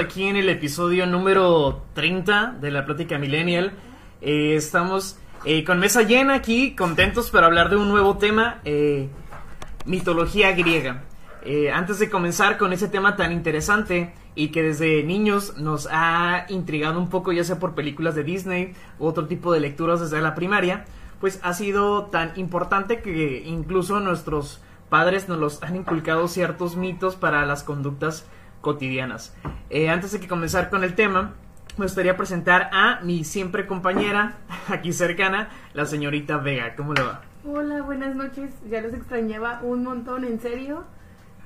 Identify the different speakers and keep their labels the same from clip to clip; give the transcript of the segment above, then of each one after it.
Speaker 1: aquí en el episodio número 30 de la Plática Millennial. Eh, estamos eh, con mesa llena aquí, contentos para hablar de un nuevo tema, eh, mitología griega. Antes de comenzar con ese tema tan interesante y que desde niños nos ha intrigado un poco, ya sea por películas de Disney u otro tipo de lecturas desde la primaria, pues ha sido tan importante que incluso nuestros padres nos los han inculcado ciertos mitos para las conductas cotidianas. Eh, antes de que comenzar con el tema, me gustaría presentar a mi siempre compañera, aquí cercana, la señorita Vega. ¿Cómo le va?
Speaker 2: Hola, buenas noches. Ya los extrañaba un montón, en serio.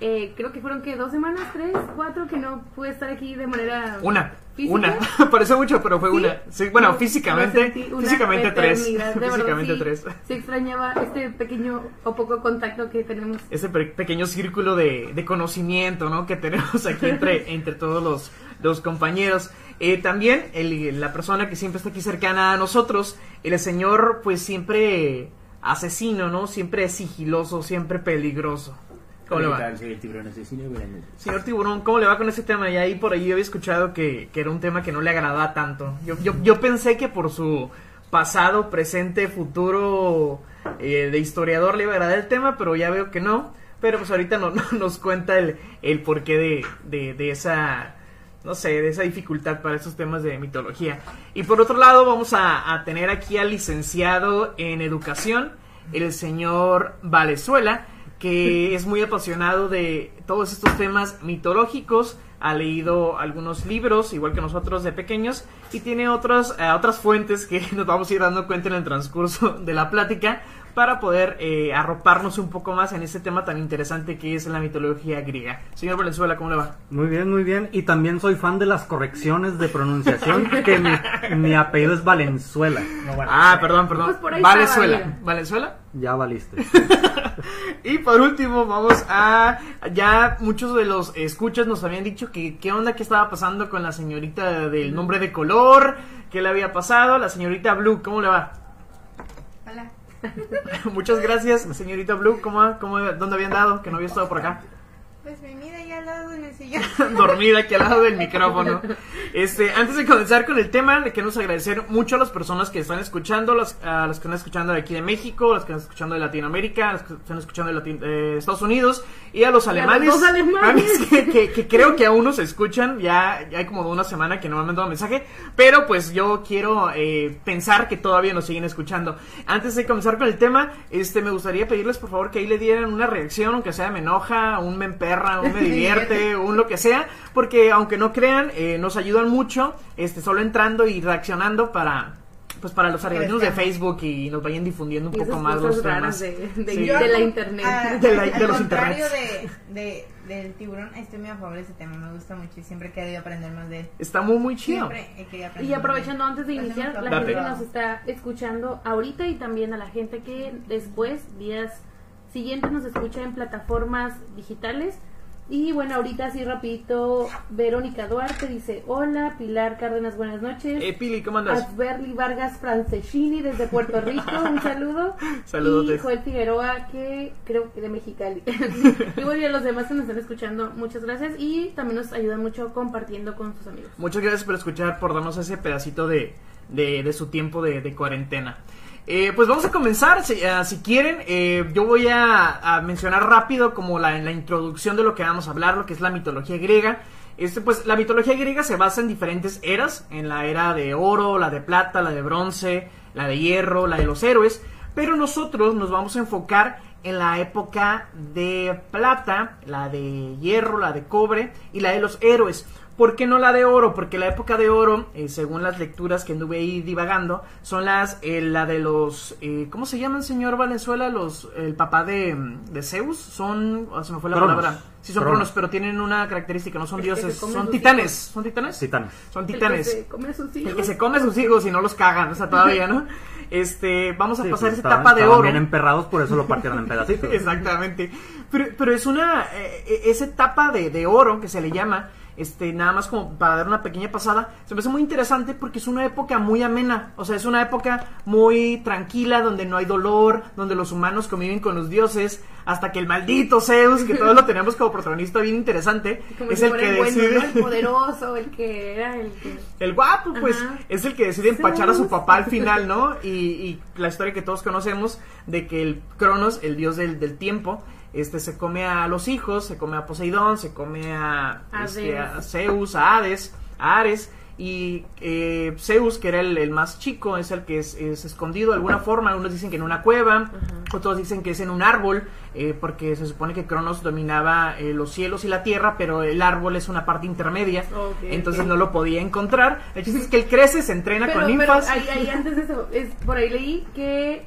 Speaker 2: Eh, creo que fueron que dos semanas, tres, cuatro, que no pude estar aquí de manera
Speaker 1: Una,
Speaker 2: ¿Física?
Speaker 1: una. Parece mucho, pero fue
Speaker 2: ¿Sí?
Speaker 1: una. Sí, bueno,
Speaker 2: Lo-
Speaker 1: físicamente, físicamente tres. Físicamente
Speaker 2: sí.
Speaker 1: tres.
Speaker 2: Sí extrañaba este pequeño o poco contacto que tenemos.
Speaker 1: Ese pe- pequeño círculo de, de conocimiento, ¿no? Que tenemos aquí entre, entre todos los, los compañeros. Eh, también el- la persona que siempre está aquí cercana a nosotros, el señor, pues siempre asesino, ¿no? Siempre sigiloso, siempre peligroso. ¿Cómo le va? Señor Tiburón, ¿cómo le va con ese tema? Y ahí por ahí yo había escuchado que, que era un tema que no le agradaba tanto. Yo, yo, yo pensé que por su pasado, presente, futuro eh, de historiador le iba a agradar el tema, pero ya veo que no. Pero pues ahorita no, no- nos cuenta el, el porqué de, de, de esa, no sé, de esa dificultad para esos temas de mitología. Y por otro lado vamos a, a tener aquí al licenciado en educación, el señor Valenzuela que es muy apasionado de todos estos temas mitológicos, ha leído algunos libros, igual que nosotros de pequeños, y tiene otras, eh, otras fuentes que nos vamos a ir dando cuenta en el transcurso de la plática para poder eh, arroparnos un poco más en este tema tan interesante que es la mitología griega. Señor Valenzuela, ¿cómo le va?
Speaker 3: Muy bien, muy bien. Y también soy fan de las correcciones de pronunciación, que mi, mi apellido es Valenzuela. no Valenzuela.
Speaker 1: Ah, perdón, perdón.
Speaker 2: Pues por ahí estaba,
Speaker 1: Valenzuela. ¿Valenzuela?
Speaker 3: Ya valiste.
Speaker 1: Y por último, vamos a. Ya muchos de los escuchas nos habían dicho que qué onda, qué estaba pasando con la señorita del nombre de color, qué le había pasado. La señorita Blue, ¿cómo le va? Muchas gracias, señorita Blue. ¿Cómo, cómo, ¿Dónde habían dado? Que no había estado por acá.
Speaker 4: Pues mira ahí al lado en el sillón.
Speaker 1: dormida aquí al lado del micrófono. Este, antes de comenzar con el tema, le queremos agradecer mucho a las personas que están escuchando, las, a las que están escuchando de aquí de México, las que están escuchando de Latinoamérica, las que están escuchando de eh, Estados Unidos y a los alemanes.
Speaker 2: dos alemanes.
Speaker 1: que, que- que creo que aún nos escuchan, ya, ya hay como una semana que no me han mandado mensaje, pero pues yo quiero eh, pensar que todavía nos siguen escuchando. Antes de comenzar con el tema, este, me gustaría pedirles por favor que ahí le dieran una reacción, aunque sea me enoja, un me emperra, un me divierte, un lo que sea, porque aunque no crean, eh, nos ayudan mucho, este, solo entrando y reaccionando para, pues para los algoritmos de Facebook y nos vayan difundiendo un
Speaker 2: Y
Speaker 1: poco más los temas.
Speaker 2: de, de-
Speaker 1: Sí.
Speaker 2: de la internet.
Speaker 4: a-
Speaker 1: De la- de
Speaker 4: al
Speaker 1: los
Speaker 4: contrario
Speaker 1: internets.
Speaker 4: de, de- del tiburón, estoy muy a favor de ese tema. Me gusta mucho y siempre he querido aprender más de él.
Speaker 1: Está muy muy chido.
Speaker 2: Y
Speaker 4: de
Speaker 2: aprovechando antes de iniciar, la gente que nos está escuchando ahorita y también a la gente que después, días siguientes, nos escucha en plataformas digitales. Y bueno, ahorita así rapidito, Verónica Duarte dice, hola, Pilar Cárdenas, buenas noches.
Speaker 1: Eh, Pili, ¿cómo andas?
Speaker 2: Asberly Vargas Franceschini desde Puerto Rico, un saludo.
Speaker 1: Saludotes.
Speaker 2: Y Joel Figueroa, que creo que de Mexicali. y bueno, a los demás que nos están escuchando, muchas gracias. Y también nos ayudan mucho compartiendo con sus amigos.
Speaker 1: Muchas gracias por escuchar, por darnos ese pedacito de, de, de su tiempo de, de cuarentena. Eh, pues vamos a comenzar, si, ah, si quieren, eh, yo voy a, a mencionar rápido como la, la introducción de lo que vamos a hablar, lo que es la mitología griega. Este, pues la mitología griega se basa en diferentes eras, en la era de oro, la de plata, la de bronce, la de hierro, la de los héroes, pero nosotros nos vamos a enfocar en la época de plata, la de hierro, la de cobre y la de los héroes. ¿Por qué no la de oro? Porque la época de oro, eh, según las lecturas que anduve ahí divagando, son las, eh, la de los, eh, ¿cómo se llaman, señor Valenzuela? Los, el papá de, de Zeus, son, ah, se me fue la
Speaker 3: Cronos.
Speaker 1: palabra. Sí, son
Speaker 3: Cronos.
Speaker 1: cronos, pero tienen una característica, no son
Speaker 2: El
Speaker 1: dioses, son titanes.
Speaker 2: hijos.
Speaker 1: ¿Son titanes?
Speaker 3: Titanes.
Speaker 1: Son
Speaker 2: El que
Speaker 1: titanes.
Speaker 2: se come a sus hijos.
Speaker 1: El que se come a sus hijos y no los cagan, o sea, todavía, ¿no? Este, vamos a
Speaker 3: Sí,
Speaker 1: pasar
Speaker 3: pues,
Speaker 1: esa
Speaker 3: estaban-
Speaker 1: etapa de
Speaker 3: estaban
Speaker 1: oro.
Speaker 3: bien emperrados, por eso lo partieron en pedacitos.
Speaker 1: Exactamente. Pero, pero es una. eh, esa etapa de, de oro que se le llama. Este, nada más como para dar una pequeña pasada, se me hace muy interesante porque es una época muy amena, o sea, es una época muy tranquila, donde no hay dolor, donde los humanos conviven con los dioses, hasta que el maldito Zeus, que todos lo tenemos como protagonista bien interesante,
Speaker 2: Como
Speaker 1: es
Speaker 2: si
Speaker 1: el que
Speaker 2: bueno,
Speaker 1: decide...
Speaker 2: ¿no? El poderoso, el que era el que...
Speaker 1: El guapo, pues,
Speaker 2: Ajá.
Speaker 1: es el que decide empachar a su papá al final, ¿no? Y, y la historia que todos conocemos de que el Cronos, el dios del, del tiempo, este se come a los hijos, se come a Poseidón, se come a, este, a. Zeus, a Hades, a Ares. Y eh, Zeus, que era el, el más chico, es el que es, es escondido de alguna forma. Algunos dicen que en una cueva, otros dicen que es en un árbol, eh, porque se supone que Cronos dominaba eh, los cielos y la tierra, pero el árbol es una parte intermedia, entonces no lo podía encontrar. El chiste es que él crece, se entrena
Speaker 2: Pero,
Speaker 1: con
Speaker 2: pero
Speaker 1: ninfas.
Speaker 2: ahí, ahí antes de eso, es, por ahí leí que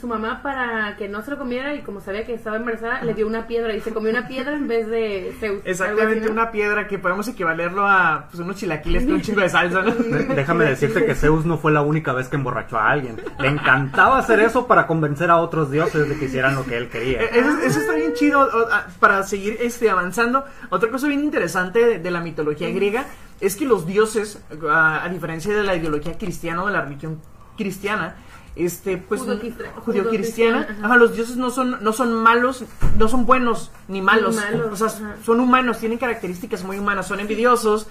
Speaker 2: su mamá para que no se lo comiera y como sabía que estaba embarazada, le dio una piedra y se comió una piedra en vez de Zeus.
Speaker 1: Exactamente,
Speaker 2: algo así, ¿no?
Speaker 1: una piedra que podemos equivalerlo a pues, unos chilaquiles con un chingo de salsa, ¿no?
Speaker 3: De- Déjame decirte que Zeus no fue la única vez que emborrachó a alguien. Le encantaba hacer eso para convencer a otros dioses de que hicieran lo que él quería.
Speaker 1: Eh, Eso, eso está bien chido para seguir este, avanzando. Otra cosa bien interesante de, de la mitología griega es que los dioses, ah, a diferencia de la ideología cristiana o de la religión cristiana, este, pues judio-cristiana,
Speaker 2: ajá.
Speaker 1: ajá, los dioses no son, no son malos, no son buenos ni malos,
Speaker 2: Ni malos,
Speaker 1: o sea,
Speaker 2: ajá.
Speaker 1: son humanos, tienen características muy humanas, son envidiosos,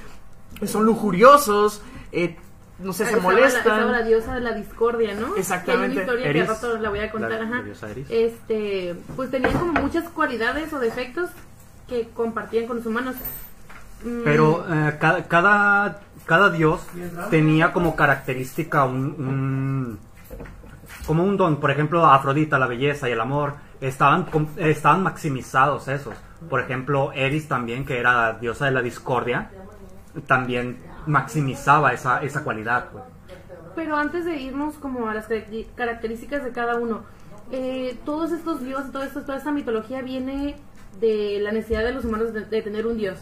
Speaker 1: son lujuriosos, eh, no sé,
Speaker 2: Ah,
Speaker 1: se
Speaker 2: la-
Speaker 1: molestan.
Speaker 2: estaba la diosa de la discordia, ¿no?
Speaker 1: Exactamente.
Speaker 2: Que hay una historia
Speaker 3: Eris.
Speaker 2: que rato la voy a contar,
Speaker 3: La-
Speaker 2: ajá.
Speaker 3: la diosa Eris.
Speaker 2: Este, pues tenían como muchas cualidades o defectos que compartían con los humanos. Mm,
Speaker 3: Pero eh, ca- cada, cada dios tenía como característica un, un- como un don. Por ejemplo, Afrodita, la belleza y el amor, estaban, estaban maximizados esos. Por ejemplo, Eris también, que era diosa de la discordia, también maximizaba esa, esa cualidad. pues.
Speaker 2: Pero antes de irnos como a las caracter- características de cada uno, eh, todos estos dioses, todo esto, toda esta mitología viene de la necesidad de los humanos de, de tener un dios.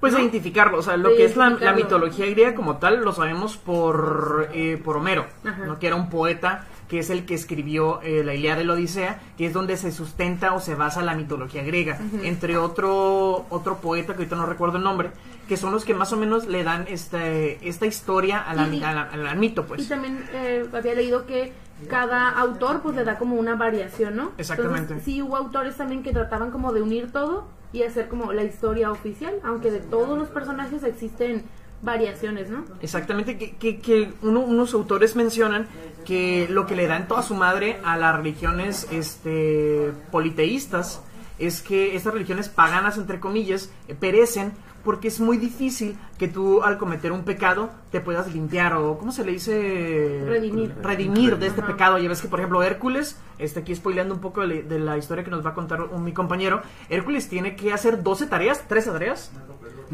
Speaker 1: Pues
Speaker 2: ¿no?
Speaker 1: identificarlo, o sea, lo
Speaker 2: De
Speaker 1: que es la, la mitología griega como tal lo sabemos por, eh, por Homero. ¿no? que era un poeta que es el que escribió eh, la Ilíada y la Odisea, que es donde se sustenta o se basa la mitología griega, entre otro otro poeta que ahorita no recuerdo el nombre, que son los que más o menos le dan este, esta historia a la,
Speaker 2: Y-
Speaker 1: a la- a la- al mito,
Speaker 2: Y
Speaker 1: pues.
Speaker 2: también eh, había leído que cada autor pues le da como una variación, ¿no?
Speaker 1: Exactamente.
Speaker 2: Entonces, sí hubo autores también que trataban como de unir todo y hacer como la historia oficial, aunque de todos los personajes existen variaciones, ¿no?
Speaker 1: Exactamente, que, que, que uno- unos autores mencionan que lo que le dan toda su madre a las religiones este, politeístas es que estas religiones paganas, entre comillas, eh, perecen porque es muy difícil que tú al cometer un pecado te puedas limpiar o, ¿cómo se le dice?
Speaker 2: Redimir.
Speaker 1: Redimir de este
Speaker 2: Ajá.
Speaker 1: pecado. Ya ves que, por ejemplo, Hércules, este, aquí spoileando un poco de, de la historia que nos va a contar un- mi compañero, Hércules tiene que hacer 12 tareas, 13 tareas,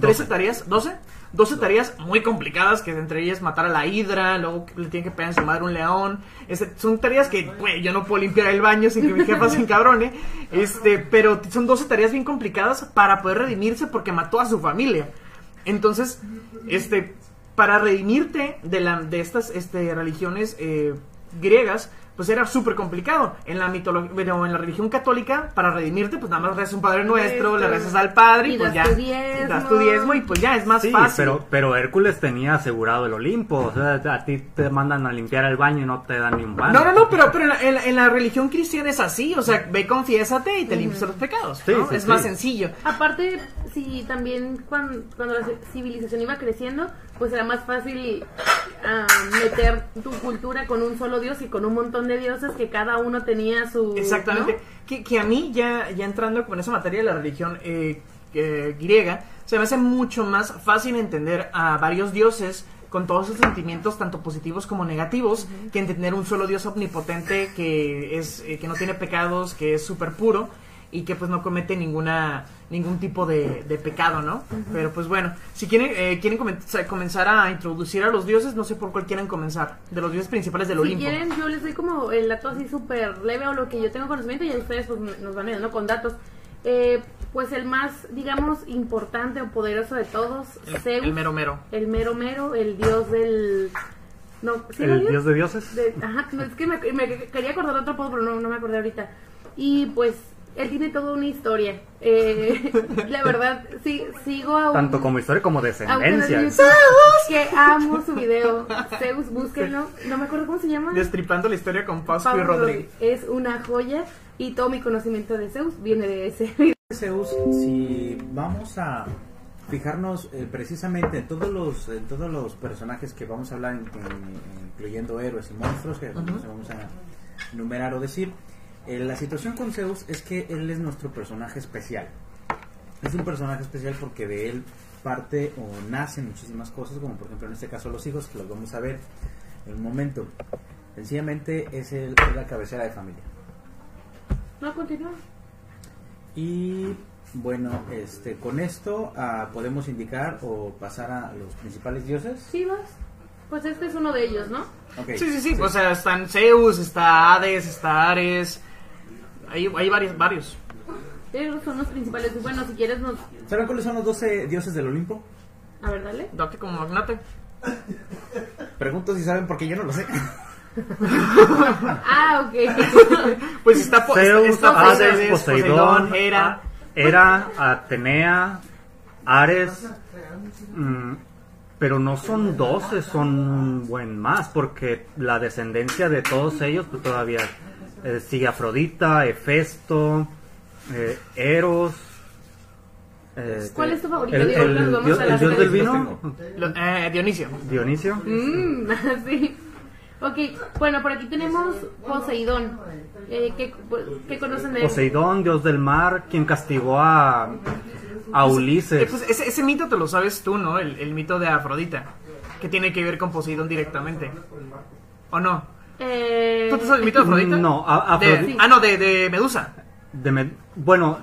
Speaker 1: 13 tareas, 12, 12 tareas muy complicadas, que entre ellas matar a la hidra, luego le tiene que pegar en su madre un león. Este, son tareas que, güey, yo no puedo limpiar el baño sin que mi jefa se encabrone. Este, pero son 12 tareas bien complicadas para poder redimirse porque mató a su familia. Entonces, este, para redimirte de, la, de estas este, religiones eh, griegas, pues era súper complicado. En la mitología, bueno, en la religión católica, para redimirte, pues nada más rezas un Padre Nuestro, le rezas al Padre y,
Speaker 2: Y
Speaker 1: pues
Speaker 2: das
Speaker 1: ya
Speaker 2: tu diezmo.
Speaker 1: das tu diezmo y pues ya es más
Speaker 3: Sí,
Speaker 1: fácil.
Speaker 3: pero, pero Hércules tenía asegurado el Olimpo. O sea, a ti te mandan a limpiar el baño y no te dan ni un baño.
Speaker 1: No, no, no, pero, pero en, la, en la- en la religión cristiana es así, o sea, ve, confiésate y te limpias de los pecados,
Speaker 3: Sí,
Speaker 1: ¿no?
Speaker 3: sí,
Speaker 1: es
Speaker 3: sí.
Speaker 1: más sencillo.
Speaker 2: Aparte, si también cuando, cuando la civilización iba creciendo, pues era más fácil ah, meter tu cultura con un solo dios y con un montón de dioses que cada uno tenía su...
Speaker 1: Exactamente.
Speaker 2: ¿no?
Speaker 1: Que, que a mí, ya, ya entrando con esa materia de la religión eh, eh, griega, se me hace mucho más fácil entender a varios dioses con todos sus sentimientos, tanto positivos como negativos, que entender un solo dios omnipotente que, es, eh, que no tiene pecados, que es súper puro y que pues no comete ninguna ningún tipo de, de pecado, ¿no? Pero pues bueno, si quieren eh, quieren comen- comenzar a introducir a los dioses, no sé por cuál quieren comenzar, de los dioses principales del
Speaker 2: Si
Speaker 1: Olimpo.
Speaker 2: quieren, yo les doy como el dato así súper leve o lo que yo tengo conocimiento y a ustedes pues, nos van ayudando con datos. Eh, pues el más, digamos, importante o poderoso de todos,
Speaker 1: El,
Speaker 2: Zeus,
Speaker 1: el mero mero.
Speaker 2: el mero mero, el dios del... No, ¿sí
Speaker 3: El dios de dioses.
Speaker 2: de- ajá, no, es que me, me quería acordar de otro apodo, pero no, no me acordé ahorita. Y pues él tiene toda una historia. Eh, la verdad, sí, sigo a un...
Speaker 3: Tanto como historia como descendencia.
Speaker 2: de YouTube que amo su video. Zeus, búsquenlo. No me acuerdo cómo se llama.
Speaker 1: Destripando la historia con Pascu y Rodríguez.
Speaker 2: Es una joya y todo mi conocimiento de Zeus viene de ese video.
Speaker 5: Zeus, si vamos a fijarnos eh, precisamente en todos los en todos los personajes que vamos a hablar, en- en- incluyendo héroes y monstruos, que vamos a enumerar o decir, eh, la situación con Zeus es que él es nuestro personaje especial. Es un personaje especial porque de él parte o nacen muchísimas cosas, como por ejemplo en este caso los hijos, que los vamos a ver en un momento. Sencillamente es, el, es la cabecera de familia.
Speaker 2: No, continúa.
Speaker 5: Y bueno, este, con esto ah, podemos indicar o pasar a los principales dioses.
Speaker 2: ¿Sí vas? Pues este es uno de ellos, ¿no?
Speaker 5: Ok.
Speaker 1: Sí, sí, sí. O sea, están Zeus, está Hades, está Ares. Hay, hay varios, varios.
Speaker 2: Ellos son los principales. Bueno, si quieres nos...
Speaker 5: ¿Saben cuáles son los 12 dioses del Olimpo?
Speaker 2: A ver, dale.
Speaker 1: Doctor como magnate.
Speaker 5: Pregunto si saben porque yo no lo sé.
Speaker 2: Ah, ok.
Speaker 1: Pues está, po-
Speaker 3: Zeus,
Speaker 1: está
Speaker 3: Hades, Poseidón,
Speaker 1: Hera.
Speaker 3: Hera, Atenea, Ares, mm, pero no son 12, son un buen más, porque la descendencia de todos ellos pues, todavía eh, sigue Afrodita, Hefesto, eh, Eros. eh,
Speaker 2: ¿Cuál es tu favorito?
Speaker 3: el,
Speaker 2: vamos
Speaker 3: dios,
Speaker 2: a
Speaker 3: el
Speaker 2: las
Speaker 3: dios del vino,
Speaker 1: Lo- eh, Dionisio.
Speaker 3: Dionisio.
Speaker 2: Mm, sí. Ok, bueno, por aquí tenemos Poseidón. Eh, ¿qué, qué conocen de él?
Speaker 3: Poseidón, dios del mar, quien castigó a, a
Speaker 1: Eh,
Speaker 3: Ulises.
Speaker 1: pues ese, ese mito te lo sabes tú, ¿no? El, el mito de Afrodita. Que tiene que ver con Poseidón directamente. ¿O no?
Speaker 2: Eh,
Speaker 1: ¿Tú te sabes el mito de Afrodita?
Speaker 3: No, a-
Speaker 1: De-
Speaker 3: Afrodita-
Speaker 1: ah, no, de, de Medusa.
Speaker 3: De med- bueno,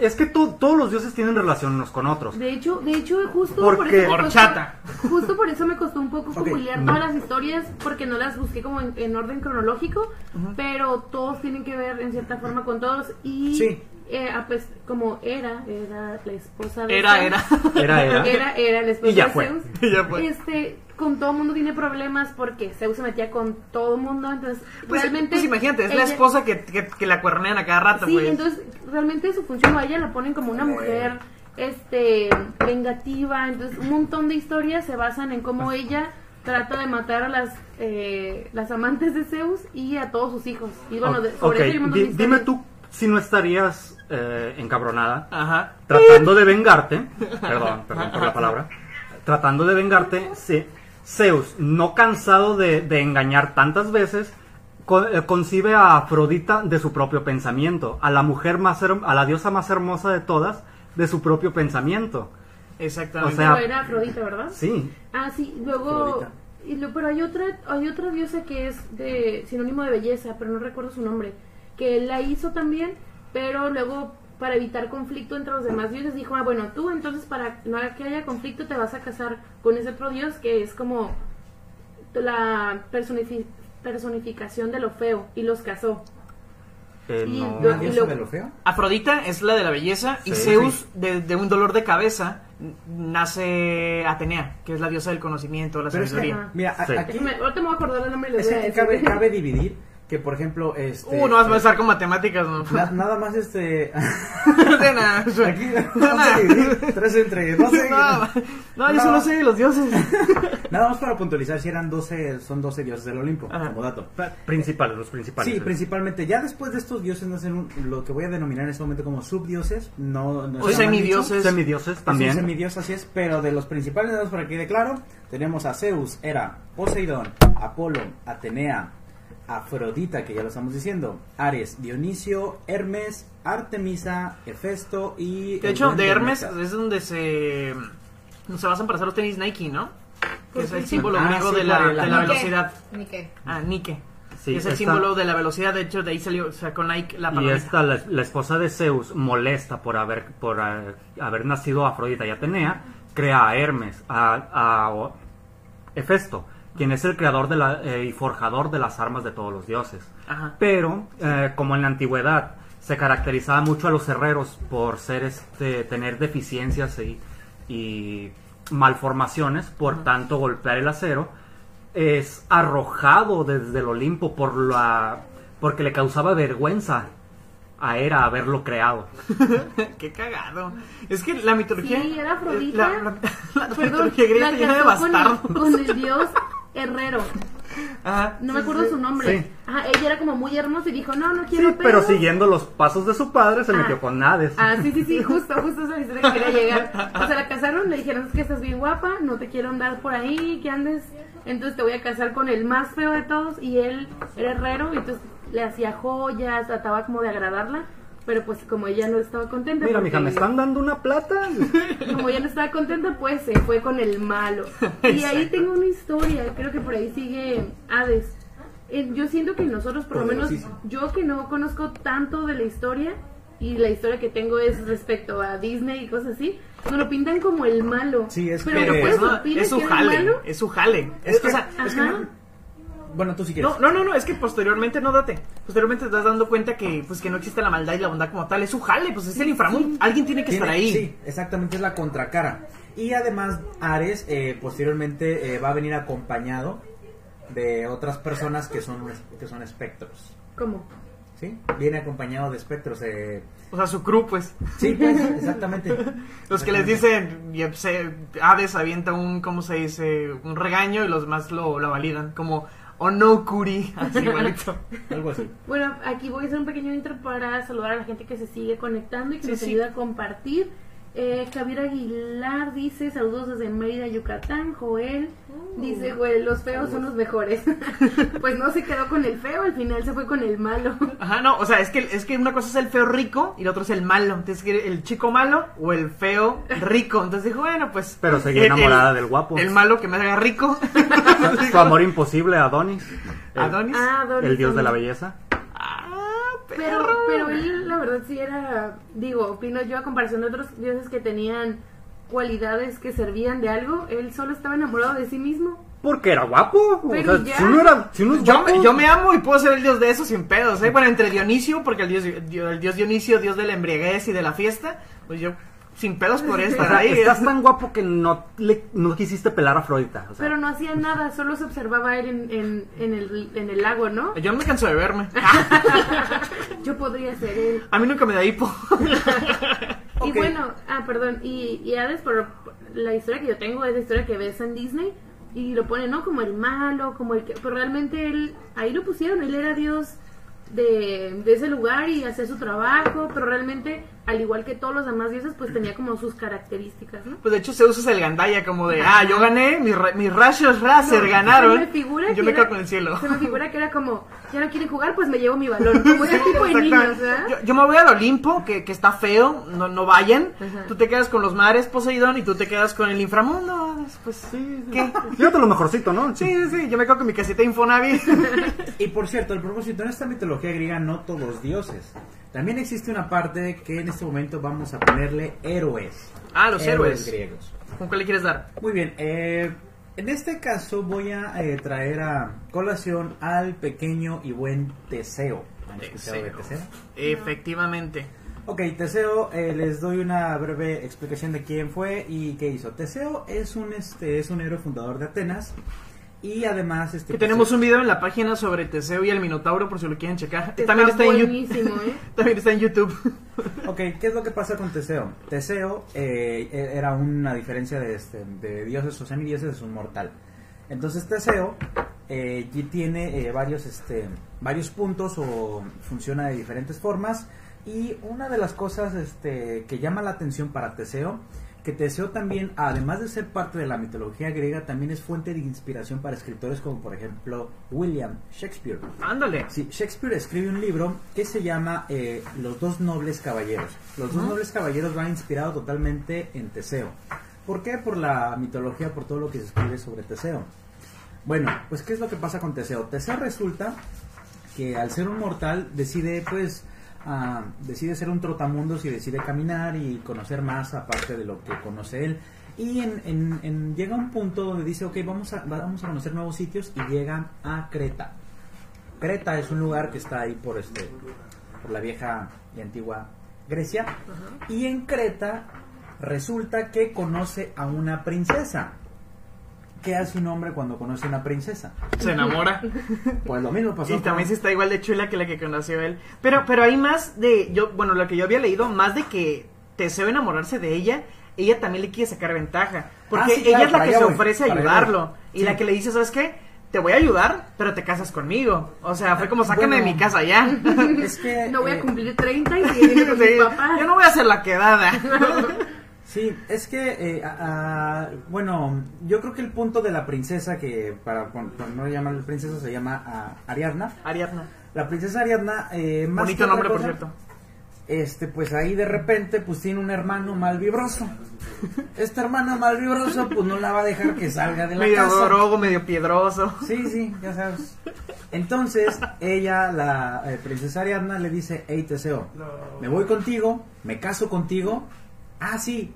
Speaker 3: es que to- todos los dioses tienen relación unos con otros.
Speaker 2: De hecho, de hecho, justo
Speaker 3: ¿Por
Speaker 2: por,
Speaker 3: qué?
Speaker 2: eso me
Speaker 1: Por
Speaker 2: costó-
Speaker 1: chata.
Speaker 2: Justo por eso me costó un poco
Speaker 5: Ok.
Speaker 2: googlear todas las historias porque no las busqué como en, en orden cronológico, pero todos tienen que ver en cierta forma con todos y
Speaker 5: Sí.
Speaker 2: Eh, ah, pues, como era era la esposa de
Speaker 1: Era,
Speaker 2: Zeus.
Speaker 1: era.
Speaker 3: Era, era.
Speaker 2: era era la esposa
Speaker 3: Y ya
Speaker 2: de
Speaker 3: fue.
Speaker 2: Zeus.
Speaker 1: Y ya fue.
Speaker 2: Este, con todo mundo tiene problemas porque Zeus se metía con todo mundo, entonces
Speaker 1: Pues,
Speaker 2: realmente
Speaker 1: pues imagínate, es la esposa que, que, que la cuernean a cada rato,
Speaker 2: Sí,
Speaker 1: pues.
Speaker 2: entonces realmente su función a ella la ponen como una mujer este vengativa, entonces un montón de historias se basan en cómo ella trata de matar a las eh, las amantes de Zeus y a todos sus hijos. Y bueno, de, sobre
Speaker 3: ok,
Speaker 2: eso hay un montón de
Speaker 3: di- dime tú si no estarías eh, encabronada
Speaker 1: Ajá.
Speaker 3: tratando de vengarte, perdón, perdón por la palabra, tratando de vengarte, sí, Zeus, no cansado de, de engañar tantas veces, co- eh, concibe a Afrodita de su propio pensamiento, a la mujer más, her- a la diosa más hermosa de todas, de su propio pensamiento.
Speaker 1: Exactamente.
Speaker 3: O sea,
Speaker 2: Pero era Afrodita, ¿verdad?
Speaker 3: Sí,
Speaker 2: Ah, sí, luego y lo, pero hay otra hay otra diosa que es de sinónimo de belleza, pero no recuerdo su nombre, que él la hizo también, pero luego para evitar conflicto entre los demás dioses dijo, ah, bueno, tú entonces para no que haya conflicto te vas a casar con ese otro dios que es como la personifi- personificación de lo feo y los casó.
Speaker 3: eh,
Speaker 2: Y
Speaker 3: no.
Speaker 2: lo-
Speaker 5: ¿Una diosa
Speaker 2: lo-
Speaker 5: de lo feo?
Speaker 1: Afrodita es la de la belleza y
Speaker 3: Sí,
Speaker 1: Zeus, de, de un dolor de cabeza, nace Atenea, que es la diosa del conocimiento, la
Speaker 5: Pero es que,
Speaker 1: sabiduría.
Speaker 5: mira, a-
Speaker 3: Sí.
Speaker 5: aquí
Speaker 2: Déjame- ahorita me voy a acordar del nombre y les
Speaker 5: es
Speaker 2: voy a
Speaker 5: que
Speaker 2: decir.
Speaker 5: cabe, cabe dividir que, por ejemplo, este...
Speaker 1: Uh, no vas a empezar con matemáticas, ¿no?
Speaker 5: na- nada más este...
Speaker 1: De nada.
Speaker 5: Aquí vamos a dividir tres entre 12.
Speaker 1: No, no, yo solo sé de los dioses.
Speaker 5: Nada más para puntualizar, si eran 12, son 12 dioses del Olimpo,
Speaker 1: Ajá.
Speaker 5: como dato.
Speaker 3: Principales, los principales.
Speaker 5: Sí, principalmente. Ya después de estos dioses nacen un- lo que voy a denominar en este momento como subdioses. No, no
Speaker 1: O semidioses.
Speaker 5: dicho.
Speaker 3: Semidioses también.
Speaker 5: semidios, así es, pero de los principales, nada más para que quede claro, tenemos a Zeus, Hera, Poseidón, Apolo, Atenea, Afrodita, que ya lo estamos diciendo, Ares, Dionisio, Hermes, Artemisa, Hefesto y...
Speaker 1: De hecho, de Hermes es donde se, se basan para hacer los tenis Nike, ¿no? Que es el
Speaker 2: Sí.
Speaker 1: símbolo
Speaker 5: Ah,
Speaker 1: griego
Speaker 5: sí,
Speaker 1: de la, de la
Speaker 5: Nike.
Speaker 1: velocidad.
Speaker 4: Ni qué.
Speaker 1: Ah, Nike.
Speaker 3: Sí,
Speaker 1: es el
Speaker 3: esta-
Speaker 1: símbolo de la velocidad. De hecho, de ahí salió, sacó Nike la
Speaker 3: Y
Speaker 1: palabra.
Speaker 3: esta, la, la esposa de Zeus, molesta por haber, por eh, haber nacido Afrodita y Atenea, crea a Hermes, a, a o- Hefesto, quien es el creador de la, eh, y forjador de las armas de todos los dioses.
Speaker 1: Ajá.
Speaker 3: Pero, eh, como en la antigüedad se caracterizaba mucho a los herreros por ser este, tener deficiencias y, y malformaciones, por tanto golpear el acero, es arrojado desde el Olimpo por la porque le causaba vergüenza a Hera haberlo creado.
Speaker 1: Qué cagado. Es que la mitología.
Speaker 2: Sí, era Afrodita.
Speaker 1: La, la- la
Speaker 2: Perdón,
Speaker 1: mitología griega
Speaker 2: la
Speaker 1: llena de
Speaker 2: casó con el,
Speaker 1: bastardos.
Speaker 2: con el dios herrero.
Speaker 1: Ajá,
Speaker 2: No
Speaker 1: sí,
Speaker 2: me acuerdo
Speaker 1: sí.
Speaker 2: su nombre.
Speaker 3: Sí.
Speaker 2: Ajá, ella era como muy hermosa y dijo, no, no
Speaker 3: Sí,
Speaker 2: quiero
Speaker 3: pero
Speaker 2: pedos.
Speaker 3: siguiendo los pasos de su padre se
Speaker 2: Ah.
Speaker 3: metió con Hades.
Speaker 2: Ah, sí, sí, sí, justo, justo esa historia que quería llegar. O sea, la casaron, le dijeron, es que estás bien guapa, no te quiero andar por ahí, que andes, entonces te voy a casar con el más feo de todos, y él era herrero, y entonces le hacía joyas, trataba como de agradarla, pero pues como ella no estaba contenta.
Speaker 3: Mira,
Speaker 2: porque-
Speaker 3: mija, ¿me están dando una plata?
Speaker 2: Como ella no estaba contenta, pues se fue con el malo. Y ahí tengo una historia, creo que por ahí sigue Hades. Yo siento que nosotros, por lo menos, yo que no conozco tanto de la historia, y la historia que tengo es respecto a Disney y cosas así, nos lo pintan como el malo.
Speaker 5: Sí, es
Speaker 2: pero,
Speaker 5: que-
Speaker 1: Pero pues
Speaker 2: ¿ustedes
Speaker 1: no, es su jale. Es su jale.
Speaker 5: Es que,
Speaker 1: o sea,
Speaker 5: es que
Speaker 2: ajá.
Speaker 5: no- Bueno, tú si quieres.
Speaker 1: no, no, no, no, es que posteriormente no date. Posteriormente te das dando cuenta que pues que no existe la maldad y la bondad como tal, es su jale, pues es el inframundo. Alguien tiene que
Speaker 5: Tiene-
Speaker 1: estar ahí.
Speaker 5: Sí, exactamente, es la contracara. Y además, Ares eh, posteriormente eh, va a venir acompañado de otras personas que son, que son espectros.
Speaker 2: ¿Cómo?
Speaker 5: ¿Sí? Viene acompañado de espectros. eh,
Speaker 1: O sea, su crew, pues.
Speaker 5: Sí, pues, exactamente.
Speaker 1: Los que les dicen, y, se, Hades avienta un, ¿cómo se dice? Un regaño y los demás lo, lo validan. Como, oh no, Kuri. Así igualito.
Speaker 5: Algo así.
Speaker 2: Bueno, aquí voy a hacer un pequeño intro para saludar a la gente que se sigue conectando y que
Speaker 1: Sí,
Speaker 2: nos
Speaker 1: sí.
Speaker 2: ayuda a compartir. Eh, Javier Aguilar dice saludos desde Mérida, Yucatán. Joel
Speaker 1: Oh.
Speaker 2: dice, güey, los feos son los mejores. pues no se quedó con el feo, al final se fue con el malo.
Speaker 1: Ajá, no, o sea, es que, es que una cosa es el feo rico y la otra es el malo. Entonces, el chico malo o el feo rico. Entonces dijo, bueno, pues.
Speaker 3: Pero seguía
Speaker 1: el-
Speaker 3: enamorada
Speaker 1: el-
Speaker 3: del guapo.
Speaker 1: El malo que me haga rico.
Speaker 3: Su amor imposible, Adonis. El,
Speaker 1: Adonis.
Speaker 2: Ah, Adonis
Speaker 3: el dios de la belleza.
Speaker 2: Pero, pero él, la verdad, sí era, digo, opino yo, a comparación de otros dioses que tenían cualidades que servían de algo, él solo estaba enamorado de sí mismo.
Speaker 3: Porque era guapo. O
Speaker 2: Pero
Speaker 3: sea,
Speaker 2: ya.
Speaker 3: si uno era, si uno es
Speaker 1: Yo,
Speaker 3: guapo,
Speaker 1: me- yo me amo y puedo ser el dios de eso sin pedos, ¿eh? Bueno, entre Dionisio, porque el dios, el dios Dionisio, dios de la embriaguez y de la fiesta, pues yo sin pedos podría
Speaker 3: o
Speaker 1: estar
Speaker 3: sea,
Speaker 1: ahí.
Speaker 3: estás tan guapo que no le, no quisiste pelar a Afrodita. O sea,
Speaker 2: Pero no hacía nada, solo se observaba él en, en, en el, en el lago, ¿no?
Speaker 1: Yo no me canso de verme.
Speaker 2: Yo podría ser él.
Speaker 1: A mí nunca me da hipo.
Speaker 2: Y bueno, ah, perdón, y, y Hades, por la historia que yo tengo es la historia que ves en Disney y lo ponen, ¿no? Como el malo, como el que... Pero realmente él, ahí lo pusieron, él era Dios de, de ese lugar y hacía su trabajo, pero realmente, al igual que todos los demás dioses, pues tenía como sus características, ¿no?
Speaker 1: Pues de hecho Zeus es el Gandaya, como de, ah, yo gané, mis, ra- mis rayos láser
Speaker 2: No,
Speaker 1: ganaron.
Speaker 2: se me figura
Speaker 1: yo
Speaker 2: que
Speaker 1: me
Speaker 2: era-
Speaker 1: quedo con el cielo.
Speaker 2: Se me figura que era como, ya no quieren jugar, pues me llevo mi balón. Como ese tipo de niños. ¿verdad?
Speaker 1: Yo, yo me voy al Olimpo, que, que está feo, no, no vayan.
Speaker 2: Ajá.
Speaker 1: Tú te quedas con los mares, Poseidón, y tú te quedas con el inframundo. Pues sí, ¿qué?
Speaker 3: Llévate lo mejorcito, ¿no?
Speaker 1: Sí, sí, sí, yo me quedo con mi casita de Infonavit.
Speaker 5: Y por cierto, el propósito en esta mitología griega no todos dioses. También existe una parte que en este momento vamos a ponerle héroes.
Speaker 1: Ah, los héroes.
Speaker 5: griegos.
Speaker 1: ¿Con cuál le quieres dar?
Speaker 5: Muy bien, eh, en este caso voy a eh, traer a colación al pequeño y buen Teseo. ¿Han escuchado de
Speaker 1: Teseo.
Speaker 5: Teseo?
Speaker 1: Efectivamente.
Speaker 5: Ok, Teseo, eh, les doy una breve explicación de quién fue y qué hizo. Teseo es un este es un héroe fundador de Atenas y además este
Speaker 1: Que
Speaker 5: pues,
Speaker 1: tenemos un video en la página sobre Teseo y el Minotauro, por si lo quieren checar.
Speaker 2: Está
Speaker 1: También está en
Speaker 2: ¿eh?
Speaker 1: También está en YouTube.
Speaker 5: Ok, ¿qué es lo que pasa con Teseo? Teseo eh, e- era una diferencia de, este, de dioses o semidioses, es un mortal. Entonces Teseo eh, tiene eh, varios, este, varios puntos o funciona de diferentes formas. Y una de las cosas este, que llama la atención para Teseo, que Teseo también, además de ser parte de la mitología griega, también es fuente de inspiración para escritores como por ejemplo William Shakespeare.
Speaker 1: Ándale.
Speaker 5: Sí, Shakespeare escribe un libro que se llama eh, Los dos nobles caballeros. Los dos nobles caballeros van inspirado totalmente en Teseo. ¿Por qué? Por la mitología, por todo lo que se escribe sobre Teseo. Bueno, pues ¿qué es lo que pasa con Teseo? Teseo resulta que al ser un mortal decide pues ah, decide ser un trotamundos y decide caminar y conocer más aparte de lo que conoce él. Y en, en- en- llega un punto donde dice, ok, vamos a, vamos a conocer nuevos sitios y llega a Creta. Creta es un lugar que está ahí por este por la vieja y antigua Grecia y en Creta resulta que conoce a una princesa ¿qué hace un hombre cuando conoce a una princesa?
Speaker 1: Se enamora.
Speaker 5: Pues lo mismo pasó
Speaker 1: Y
Speaker 5: con-
Speaker 1: también sí está igual de chula que la que conoció él. Pero, pero hay más de, yo, bueno, lo que yo había leído, más de que Teseo enamorarse de ella, ella también le quiere sacar ventaja. Porque
Speaker 5: Ah, sí,
Speaker 1: ella es la que se
Speaker 5: voy,
Speaker 1: ofrece a ayudarlo. Y
Speaker 5: Sí.
Speaker 1: la que le dice, ¿sabes qué? Te voy a ayudar, pero te casas conmigo. O sea, fue como, sácame
Speaker 5: Bueno.
Speaker 1: de mi casa ya.
Speaker 5: Es que...
Speaker 2: No voy
Speaker 5: eh,
Speaker 2: a cumplir 30 y con
Speaker 1: Sí,
Speaker 2: mi papá.
Speaker 1: yo no voy a hacer la quedada.
Speaker 5: Sí, es que, eh, a- a- bueno, yo creo que el punto de la princesa, que para, no llamarle princesa, se llama ah, Ariadna.
Speaker 1: Ariadna.
Speaker 5: La princesa Ariadna, eh, más
Speaker 1: Bonito
Speaker 5: que
Speaker 1: nombre, por cierto.
Speaker 5: Este, pues ahí de repente, pues tiene un hermano malvibroso. Este hermano malvibroso, pues no la va a dejar que salga de la
Speaker 1: Medio
Speaker 5: casa.
Speaker 1: drogo, medio piedroso.
Speaker 5: Sí, sí, ya sabes. Entonces, ella, la eh, princesa Ariadna, le dice, hey Teseo, me voy contigo, me caso contigo. Ah, sí,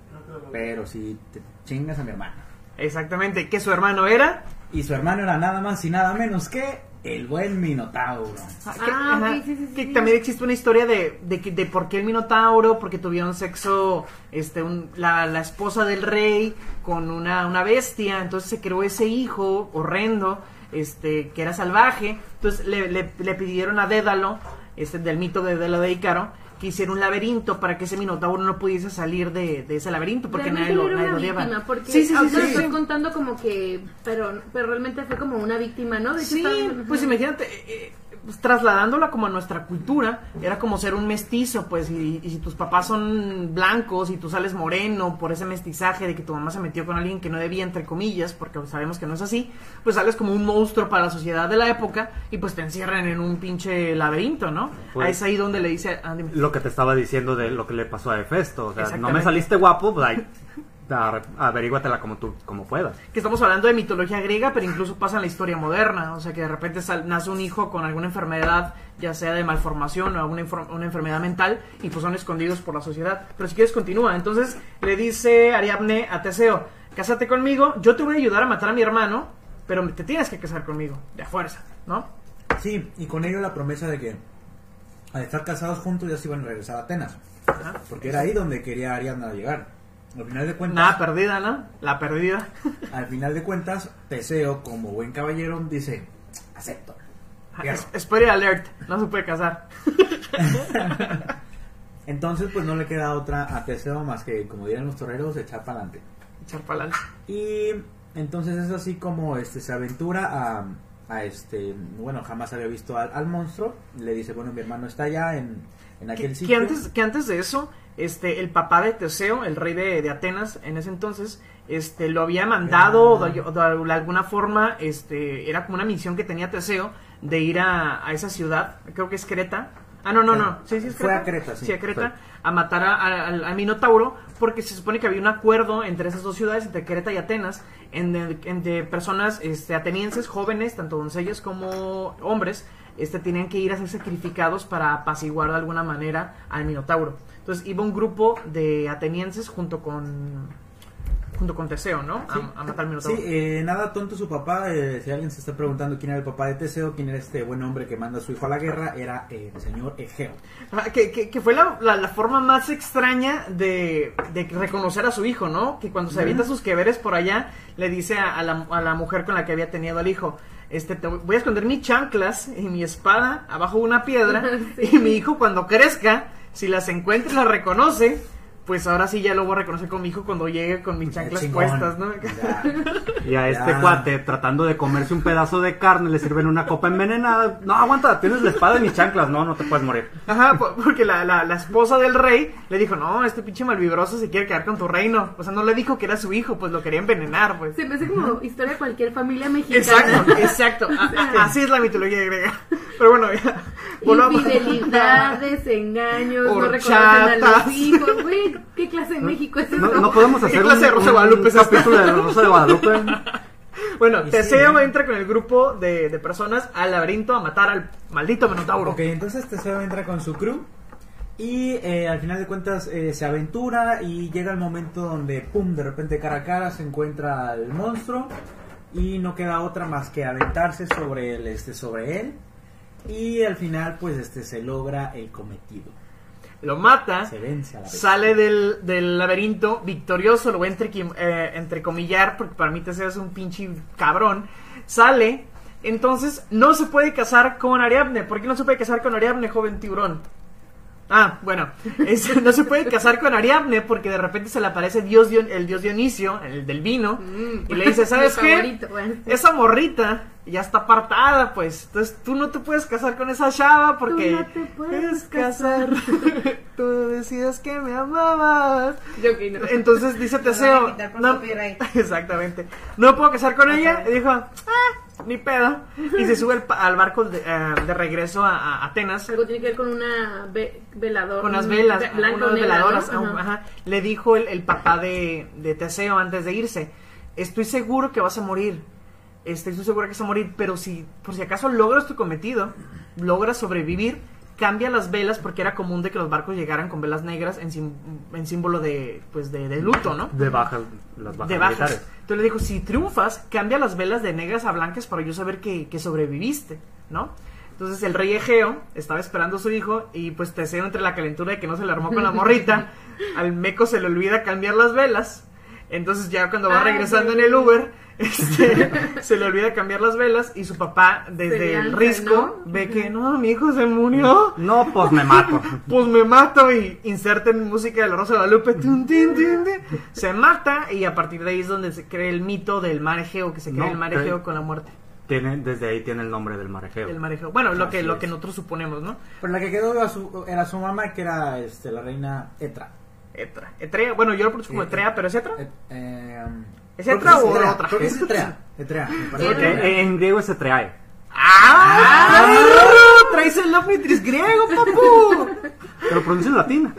Speaker 5: pero si te chingas a mi hermano.
Speaker 1: Exactamente. Que su hermano era.
Speaker 5: Y su hermano era nada más y nada menos que el buen Minotauro.
Speaker 1: que-
Speaker 2: Ah, ok,
Speaker 1: ajá,
Speaker 2: sí, sí, sí,
Speaker 1: que
Speaker 2: sí.
Speaker 1: también existe una historia de, de, que- de por qué el Minotauro, porque tuvieron sexo este, un- la, la esposa del rey con una, una bestia, entonces se creó ese hijo horrendo, este, que era salvaje, entonces le, le, le pidieron a Dédalo, este, del mito de Dédalo de Ícaro, que hiciera un laberinto para que ese Minotauro no pudiese salir de, de ese laberinto, porque nadie
Speaker 2: realmente
Speaker 1: lo,
Speaker 2: era
Speaker 1: nadie
Speaker 2: una
Speaker 1: lo
Speaker 2: víctima, porque
Speaker 1: Sí, sí, sí, sí,
Speaker 2: lo estoy contando como que, pero, pero realmente fue como una víctima, ¿no? De
Speaker 1: Sí,
Speaker 2: estaba-
Speaker 1: pues imagínate, eh, eh, pues, trasladándola como a nuestra cultura, era como ser un mestizo, pues, y, y si tus papás son blancos y tú sales moreno por ese mestizaje de que tu mamá se metió con alguien que no debía, entre comillas, porque sabemos que no es así, pues sales como un monstruo para la sociedad de la época y pues te encierran en un pinche laberinto, ¿no?
Speaker 3: Pues-
Speaker 1: Ahí es ahí donde le dice... ah.
Speaker 3: Lo que te estaba diciendo de lo que le pasó a Hefesto. O sea, no me saliste guapo, pues ahí, averíguatela como tú como puedas.
Speaker 1: que estamos hablando de mitología griega, pero incluso pasa en la historia moderna. O sea, que de repente sal- nace un hijo con alguna enfermedad, ya sea de malformación o alguna una enfermedad mental, y pues son escondidos por la sociedad. Pero si quieres, continúa. Entonces le dice Ariadne a Teseo: Cásate conmigo, yo te voy a ayudar a matar a mi hermano, pero te tienes que casar conmigo, de fuerza, ¿no?
Speaker 5: Sí, y con ello la promesa de que al estar casados juntos ya se iban a regresar a Atenas.
Speaker 1: Ajá.
Speaker 5: Porque era ahí donde quería Ariadna llegar. Al final de cuentas,
Speaker 1: Nada perdida, ¿no? La perdida.
Speaker 5: al final de cuentas, Teseo, como buen caballero, dice, acepto.
Speaker 1: Es- Spoiler alert, no se puede casar.
Speaker 5: Entonces, pues no le queda otra a Teseo más que, como dirían los toreros, echar para adelante.
Speaker 1: Echar pa'lante.
Speaker 5: Y entonces es así como este se aventura a, a este, bueno, jamás había visto al, al monstruo. Le dice, bueno, mi hermano está allá en, en aquel
Speaker 1: que,
Speaker 5: sitio.
Speaker 1: que antes, que antes de eso, este, el papá de Teseo, el rey de, de Atenas en ese entonces, este, lo había mandado
Speaker 5: Ah.
Speaker 1: de, de- de alguna forma, este, era como una misión que tenía Teseo de ir a, a esa ciudad, creo que es Creta. Ah, no, no, no, sí, sí es
Speaker 5: Fue
Speaker 1: Creta.
Speaker 5: a Creta, sí.
Speaker 1: Sí, a Creta,
Speaker 3: Fue.
Speaker 1: a matar a- a- al, al Minotauro, porque se supone que había un acuerdo entre esas dos ciudades, entre Creta y Atenas, en- entre personas este, atenienses, jóvenes, tanto doncellas como hombres, este, tenían que ir a ser sacrificados para apaciguar de alguna manera al Minotauro. Entonces iba un grupo de atenienses junto con junto con Teseo, ¿no? A,
Speaker 5: Sí.
Speaker 1: a matar al
Speaker 5: Sí, eh, nada tonto su papá. eh, si alguien se está preguntando quién era el papá de Teseo, quién era este buen hombre que manda a su hijo a la guerra, era eh, el señor Egeo.
Speaker 1: Ah, Que, que, que fue la, la- la forma más extraña de, de reconocer a su hijo, ¿no? Que cuando se avienta sus queveres por allá, le dice a, a la, a la mujer con la que había tenido al hijo, este, te voy a esconder mis chanclas y mi espada abajo de una piedra,
Speaker 2: Sí.
Speaker 1: y mi hijo cuando crezca, si las encuentra y las reconoce, pues ahora sí ya lo voy a reconocer con mi hijo cuando llegue con mis chanclas
Speaker 5: Chingón.
Speaker 1: puestas, ¿no?
Speaker 5: Ya.
Speaker 3: Y a este
Speaker 5: Ya.
Speaker 3: cuate, tratando de comerse un pedazo de carne, le sirven una copa envenenada. No, aguanta, tienes la espada y mis chanclas. No, no te puedes morir.
Speaker 1: Ajá, po- porque la, la, la esposa del rey le dijo, no, este pinche malvibroso se quiere quedar con tu reino. O sea, no le dijo que era su hijo, pues lo quería envenenar, pues.
Speaker 2: Se me hace como historia de cualquier familia mexicana.
Speaker 1: Exacto, exacto. A- a- así es la mitología griega. Pero bueno, ya. volvamos.
Speaker 2: Infidelidad, desengaños, no reconocen a los hijos, güey. ¿Qué clase de México es
Speaker 3: No,
Speaker 2: esto?
Speaker 3: no podemos
Speaker 1: ¿Qué
Speaker 3: hacer
Speaker 1: clase de
Speaker 3: un,
Speaker 1: Rosa de
Speaker 3: un
Speaker 1: Guadalupe
Speaker 3: capítulo de Rosa de Guadalupe.
Speaker 1: Bueno,
Speaker 5: Y
Speaker 1: Teseo entra con el grupo de, de personas al laberinto a matar al maldito Minotauro.
Speaker 5: Ok, entonces Teseo entra con su crew y eh, al final de cuentas eh, se aventura y llega el momento donde, pum, de repente cara a cara se encuentra el monstruo y no queda otra más que aventarse sobre él, este, sobre él y al final pues este se logra el cometido.
Speaker 1: Lo mata,
Speaker 5: Se vence a la vez.
Speaker 1: sale del, del laberinto victorioso, lo voy a entrequi- eh, entrecomillar porque para mí Teseo es un pinche cabrón, sale, entonces no se puede casar con Ariadne. ¿Por qué no se puede casar con Ariadne, joven tiburón? Ah, bueno, es- no se puede casar con Ariadne porque de repente se le aparece Dios, Dion- el dios Dionisio, el del vino,
Speaker 2: Mm.
Speaker 1: y le dice, ¿sabes qué?
Speaker 2: favorito, bueno.
Speaker 1: Esa morrita ya está apartada, pues. Entonces tú no te puedes casar con esa chava porque
Speaker 2: Tú no te puedes
Speaker 1: casar. tú decías que me amabas.
Speaker 2: Yo que no.
Speaker 1: Entonces dice Teseo. No, exactamente. No puedo casar con ella. Y dijo, ah, ni pedo. Y se sube al, barco de, eh, de regreso a, a Atenas.
Speaker 2: Algo tiene que ver con una ve- velador.
Speaker 1: Con las
Speaker 2: un
Speaker 1: velas,
Speaker 2: ve- blanco
Speaker 1: unas
Speaker 2: negra,
Speaker 1: veladoras.
Speaker 2: ¿no? Ajá.
Speaker 1: ajá. Le dijo el, el papá de, de Teseo antes de irse: Estoy seguro que vas a morir. Este, Estoy seguro que vas a morir, pero si por si acaso logras tu cometido, logras sobrevivir, cambia las velas porque era común de que los barcos llegaran con velas negras en, sim- en símbolo de, pues de, de luto, ¿no?
Speaker 3: De bajas, las bajas,
Speaker 1: de bajas.
Speaker 3: militares.
Speaker 1: Entonces le dijo, si triunfas, cambia las velas de negras a blancas para yo saber que, que sobreviviste, ¿no? Entonces el rey Egeo estaba esperando a su hijo y pues Teseo entre la calentura de que no se le armó con la morrita, al meco se le olvida cambiar las velas. Entonces ya cuando va regresando en el Uber, este, se le olvida cambiar las velas y su papá desde el risco
Speaker 2: ¿no?
Speaker 1: ve que no, mi hijo se murió.
Speaker 3: No, pues me mato.
Speaker 1: Pues me mato y inserten música de la Rosa de Guadalupe. Tun, tin, tin, tin. Se mata y a partir de ahí es donde se crea el mito del mar Egeo, que se crea
Speaker 3: No,
Speaker 1: el mar Egeo con la muerte.
Speaker 3: Tiene, desde ahí tiene el nombre del marejeo.
Speaker 1: El. Bueno, lo que, lo que nosotros suponemos, ¿no?
Speaker 5: Pero la que quedó era su, era su mamá, que era este, la reina Etra.
Speaker 1: Etra. Etrea, bueno, yo lo pronuncio como Etrea, pero ¿es Etra?
Speaker 5: Et- eh, um,
Speaker 1: ¿Es Etra o
Speaker 5: Etrea,
Speaker 1: otra?
Speaker 5: creo que es Etrea. Etrea, me
Speaker 3: en griego es Etreae.
Speaker 1: ¡Ah! ¡Traes el Omnitris griego, papu!
Speaker 3: Pero pronuncia en latín.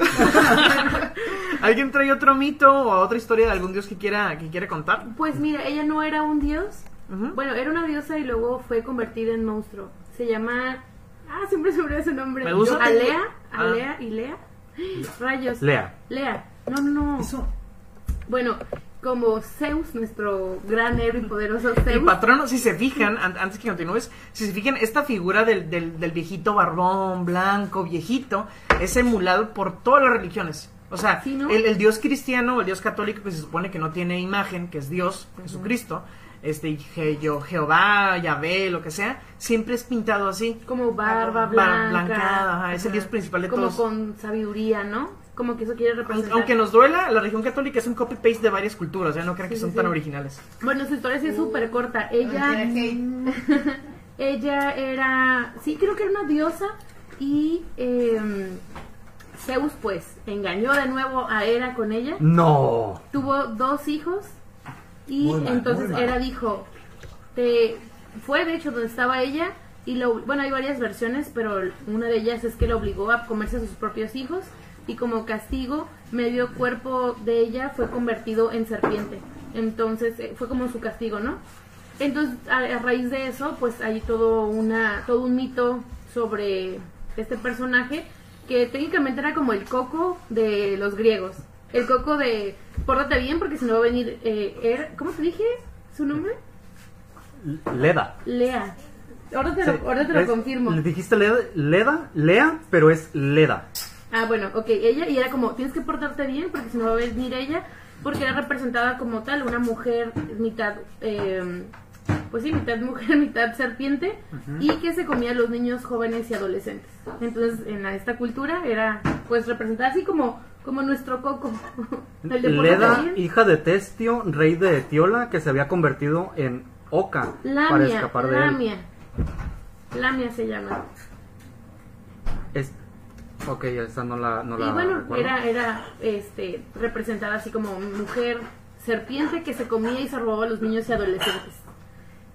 Speaker 1: ¿Alguien trae otro mito o otra historia de algún dios que quiera, que quiera contar?
Speaker 2: Pues mira, ella no era un dios. Bueno, era una diosa y luego fue convertida en monstruo. Se llama. Ah, siempre se me olvida su nombre.
Speaker 1: ¿Medusa?
Speaker 2: Alea.
Speaker 1: Ah.
Speaker 2: Alea y Lea. Rayos.
Speaker 3: Lea.
Speaker 2: Lea. No, no, no.
Speaker 5: Eso,
Speaker 2: Bueno, como Zeus, nuestro gran héroe y poderoso Zeus.
Speaker 1: Y patrono, si se fijan, an- antes que continúes, si se fijan, esta figura del, del, del viejito barbón, blanco, viejito, es emulado por todas las religiones. O sea,
Speaker 2: Sí, ¿no?
Speaker 1: el, el dios cristiano, el dios católico que se supone que no tiene imagen, que es Dios, Jesucristo, este, Je- Jehová, Yahvé, lo que sea, siempre es pintado así.
Speaker 2: Como barba
Speaker 1: Bar-
Speaker 2: blanca.
Speaker 1: blancada, ajá, es el dios principal de
Speaker 2: como
Speaker 1: todos.
Speaker 2: con sabiduría, ¿no? Como que eso quiere representar.
Speaker 1: Aunque nos duela, la religión católica es un copy-paste de varias culturas, ya no crean que
Speaker 2: Sí,
Speaker 1: son
Speaker 2: sí,
Speaker 1: tan originales.
Speaker 2: Bueno, su historia sí es súper corta. Ella. Ella era, sí, creo que era una diosa y eh, Zeus pues engañó de nuevo a Hera con ella.
Speaker 3: No.
Speaker 2: Tuvo dos hijos y
Speaker 5: Muy mal,
Speaker 2: entonces
Speaker 5: mal.
Speaker 2: Hera dijo, te, fue de hecho donde estaba ella y lo, bueno, hay varias versiones, pero una de ellas es que la obligó a comerse a sus propios hijos y como castigo medio cuerpo de ella fue convertido en serpiente. Entonces eh, fue como su castigo, ¿no? Entonces, a, a raíz de eso, pues hay todo, una, todo un mito sobre este personaje que técnicamente era como el coco de los griegos. El coco de, pórtate bien porque si no va a venir, eh, Er- ¿cómo te dije su nombre?
Speaker 3: Leda.
Speaker 2: Lea. Ahora te lo,
Speaker 3: Sí,
Speaker 2: ahora te lo
Speaker 3: es-
Speaker 2: confirmo.
Speaker 3: Le dijiste Leda, Leda, Lea, pero es Leda.
Speaker 2: Ah, bueno, ok, ella, y era como, tienes que portarte bien porque si no va a venir ella, porque era representada como tal, una mujer mitad, eh, pues sí, mitad mujer, mitad serpiente, y que se comía a los niños jóvenes y adolescentes. Entonces, en la- esta cultura era, pues, representada así como, como nuestro coco. El de
Speaker 3: Leda, hija de Testio, rey de Etiola, que se había convertido en Oca para
Speaker 2: Lamia,
Speaker 3: escapar de él.
Speaker 2: Lamia. Lamia se llama.
Speaker 3: Es- ok, esa no la, no la
Speaker 2: y bueno,
Speaker 3: recuerdo.
Speaker 2: era, era este, representada así como mujer serpiente que se comía y se robaba a los niños y adolescentes.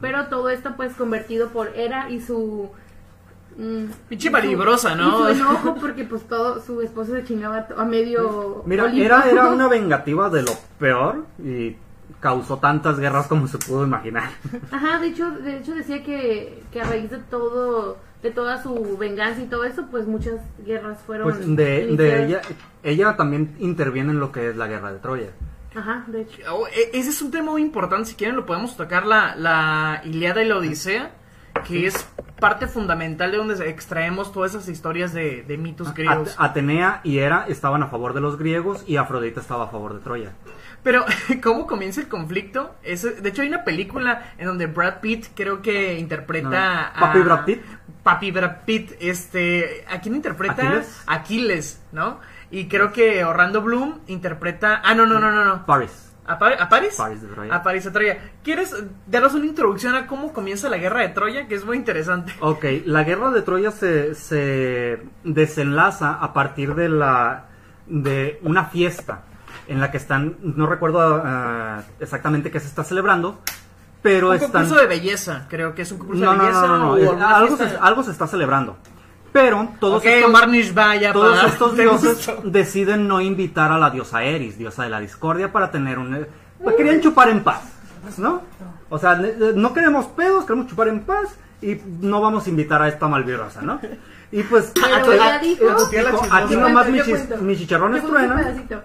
Speaker 2: Pero todo esto pues convertido por Hera y su... mm,
Speaker 1: Pinche malibrosa, ¿no?
Speaker 2: Y su enojo porque pues todo su esposo se chingaba a medio...
Speaker 3: Mira, era, era una vengativa de lo peor y causó tantas guerras como se pudo imaginar.
Speaker 2: Ajá, de hecho, de hecho decía que, que a raíz de todo, de toda su venganza y todo eso, pues muchas guerras fueron...
Speaker 3: Pues de, ella, ella también interviene en lo que es la guerra de Troya.
Speaker 2: Ajá, de hecho.
Speaker 1: Oh, e- ese es un tema muy importante. Si quieren, lo podemos tocar la, la Iliada y la Odisea. Que es parte fundamental de donde extraemos todas esas historias de, de mitos griegos.
Speaker 3: Atenea y Hera estaban a favor de los griegos y Afrodita estaba a favor de Troya.
Speaker 1: Pero, ¿cómo comienza el conflicto? Es- de hecho, hay una película en donde Brad Pitt creo que interpreta
Speaker 3: No.
Speaker 1: a...
Speaker 3: ¿Papi Brad Pitt?
Speaker 1: Papi Brad Pitt, este... ¿A quién interpreta?
Speaker 3: ¿Aquiles?
Speaker 1: Aquiles, ¿no? Y creo que Orlando Bloom interpreta... Ah, no, no, no, no, no.
Speaker 3: Paris.
Speaker 1: ¿A, a París?
Speaker 3: París de Troya.
Speaker 1: A París de Troya. ¿Quieres darnos una introducción a cómo comienza la guerra de Troya? Que es muy interesante.
Speaker 3: Ok, la guerra de Troya se, se desenlaza a partir de la de una fiesta en la que están, no recuerdo ah, exactamente qué se está celebrando, pero
Speaker 1: Un
Speaker 3: están...
Speaker 1: concurso de belleza, creo que es un concurso
Speaker 3: No,
Speaker 1: de
Speaker 3: no,
Speaker 1: belleza.
Speaker 3: no, no, no,
Speaker 1: o
Speaker 3: es- algo, se, algo se está celebrando. Pero todos
Speaker 1: Ok,
Speaker 3: estos,
Speaker 1: Omar Nishvaya
Speaker 3: todos
Speaker 1: para-
Speaker 3: estos
Speaker 1: ¿Te
Speaker 3: dioses
Speaker 1: gustó?
Speaker 3: deciden no invitar a la diosa Eris, diosa de la discordia, para tener un... pues querían chupar en paz, ¿no? O sea, no queremos pedos, queremos chupar en paz y no vamos a invitar a esta malvirrosa, ¿no? Y pues...
Speaker 2: Pero
Speaker 1: tu-
Speaker 2: ella
Speaker 1: a-
Speaker 2: dijo,
Speaker 1: a tu tía la
Speaker 3: dijo,
Speaker 1: chismosa.
Speaker 3: aquí nomás
Speaker 2: yo
Speaker 3: chis-
Speaker 2: Yo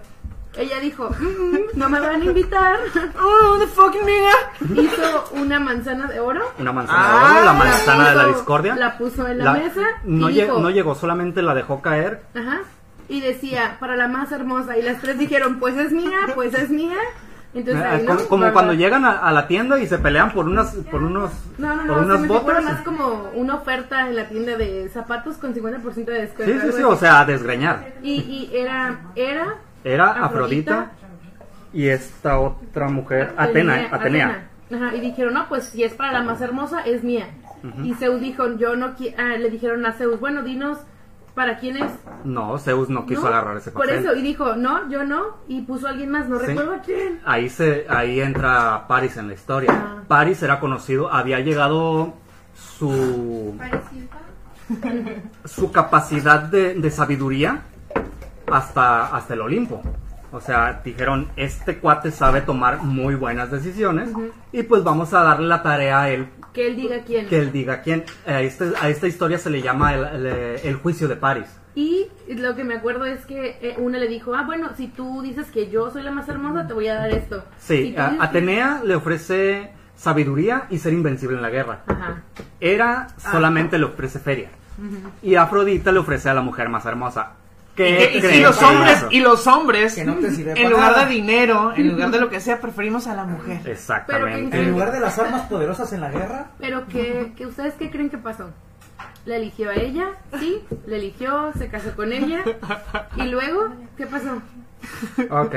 Speaker 2: Ella dijo, "Mm, no me van a invitar.
Speaker 1: Oh, the fucking nigga.
Speaker 2: Hizo una manzana de oro.
Speaker 3: Una manzana
Speaker 1: Ah,
Speaker 3: de oro, la
Speaker 1: la
Speaker 3: manzana de la discordia.
Speaker 2: la puso en la mesa
Speaker 3: No,
Speaker 2: y
Speaker 3: lle-
Speaker 2: dijo-
Speaker 3: no llegó, solamente la dejó caer.
Speaker 2: Ajá. Y decía, para la más hermosa. Y las tres dijeron, pues es mía, pues es mía. Entonces,
Speaker 3: Eh,
Speaker 2: ahí, ¿no?
Speaker 3: como cuando llegan a, a la tienda y se pelean por unas por unos
Speaker 2: No, no,
Speaker 3: por
Speaker 2: no,
Speaker 3: unas
Speaker 2: se me figura
Speaker 3: botas.
Speaker 2: más como una oferta en la tienda de zapatos con 50% de descuento.
Speaker 3: Sí, sí, sí, o sea, a desgreñar.
Speaker 2: Y, y era, era
Speaker 3: Era
Speaker 2: Afrodita.
Speaker 3: Afrodita, y esta otra mujer, Atena, Atenea.
Speaker 2: Ajá, y dijeron, no, pues si es para la más hermosa, es mía. Y Zeus dijo, yo no quiero, le dijeron a Zeus, bueno, dinos para quién es.
Speaker 3: No, Zeus no quiso
Speaker 2: ¿No?
Speaker 3: agarrar ese
Speaker 2: Por
Speaker 3: papel.
Speaker 2: eso, y dijo, no, yo no, y puso a alguien más, no
Speaker 3: Sí.
Speaker 2: recuerdo a quién.
Speaker 3: Ahí se ahí entra Paris en la historia.
Speaker 2: Ah.
Speaker 3: Paris era conocido, había llegado su su capacidad de, de sabiduría hasta, hasta el Olimpo. O sea, dijeron, este cuate sabe tomar muy buenas decisiones y pues vamos a darle la tarea a él
Speaker 2: Que él diga quién.
Speaker 3: que él diga quién. A, este- a esta historia se le llama el, el- el juicio de Paris.
Speaker 2: Y lo que me acuerdo es que eh, una le dijo, ah, bueno, si tú dices que yo soy la más hermosa, te voy a dar esto. Si
Speaker 3: Sí, a-
Speaker 2: que-
Speaker 3: Atenea le ofrece sabiduría y ser invencible en la guerra.
Speaker 2: Ajá.
Speaker 3: Hera solamente le ofrece feria. Y Afrodita le ofrece a la mujer más hermosa.
Speaker 1: Y,
Speaker 3: ¿Qué
Speaker 1: que- y
Speaker 3: creen
Speaker 1: los hombres, y los hombres,
Speaker 5: Que no te sirve
Speaker 1: en lugar
Speaker 5: nada.
Speaker 1: de dinero, en lugar de lo que sea, preferimos a la mujer.
Speaker 3: Exactamente.
Speaker 5: En lugar de las armas poderosas en la guerra,
Speaker 2: Pero que, que ustedes qué creen que pasó? ¿La eligió a ella? Sí, la eligió, se casó con ella. Y luego, ¿qué pasó?
Speaker 3: Ok,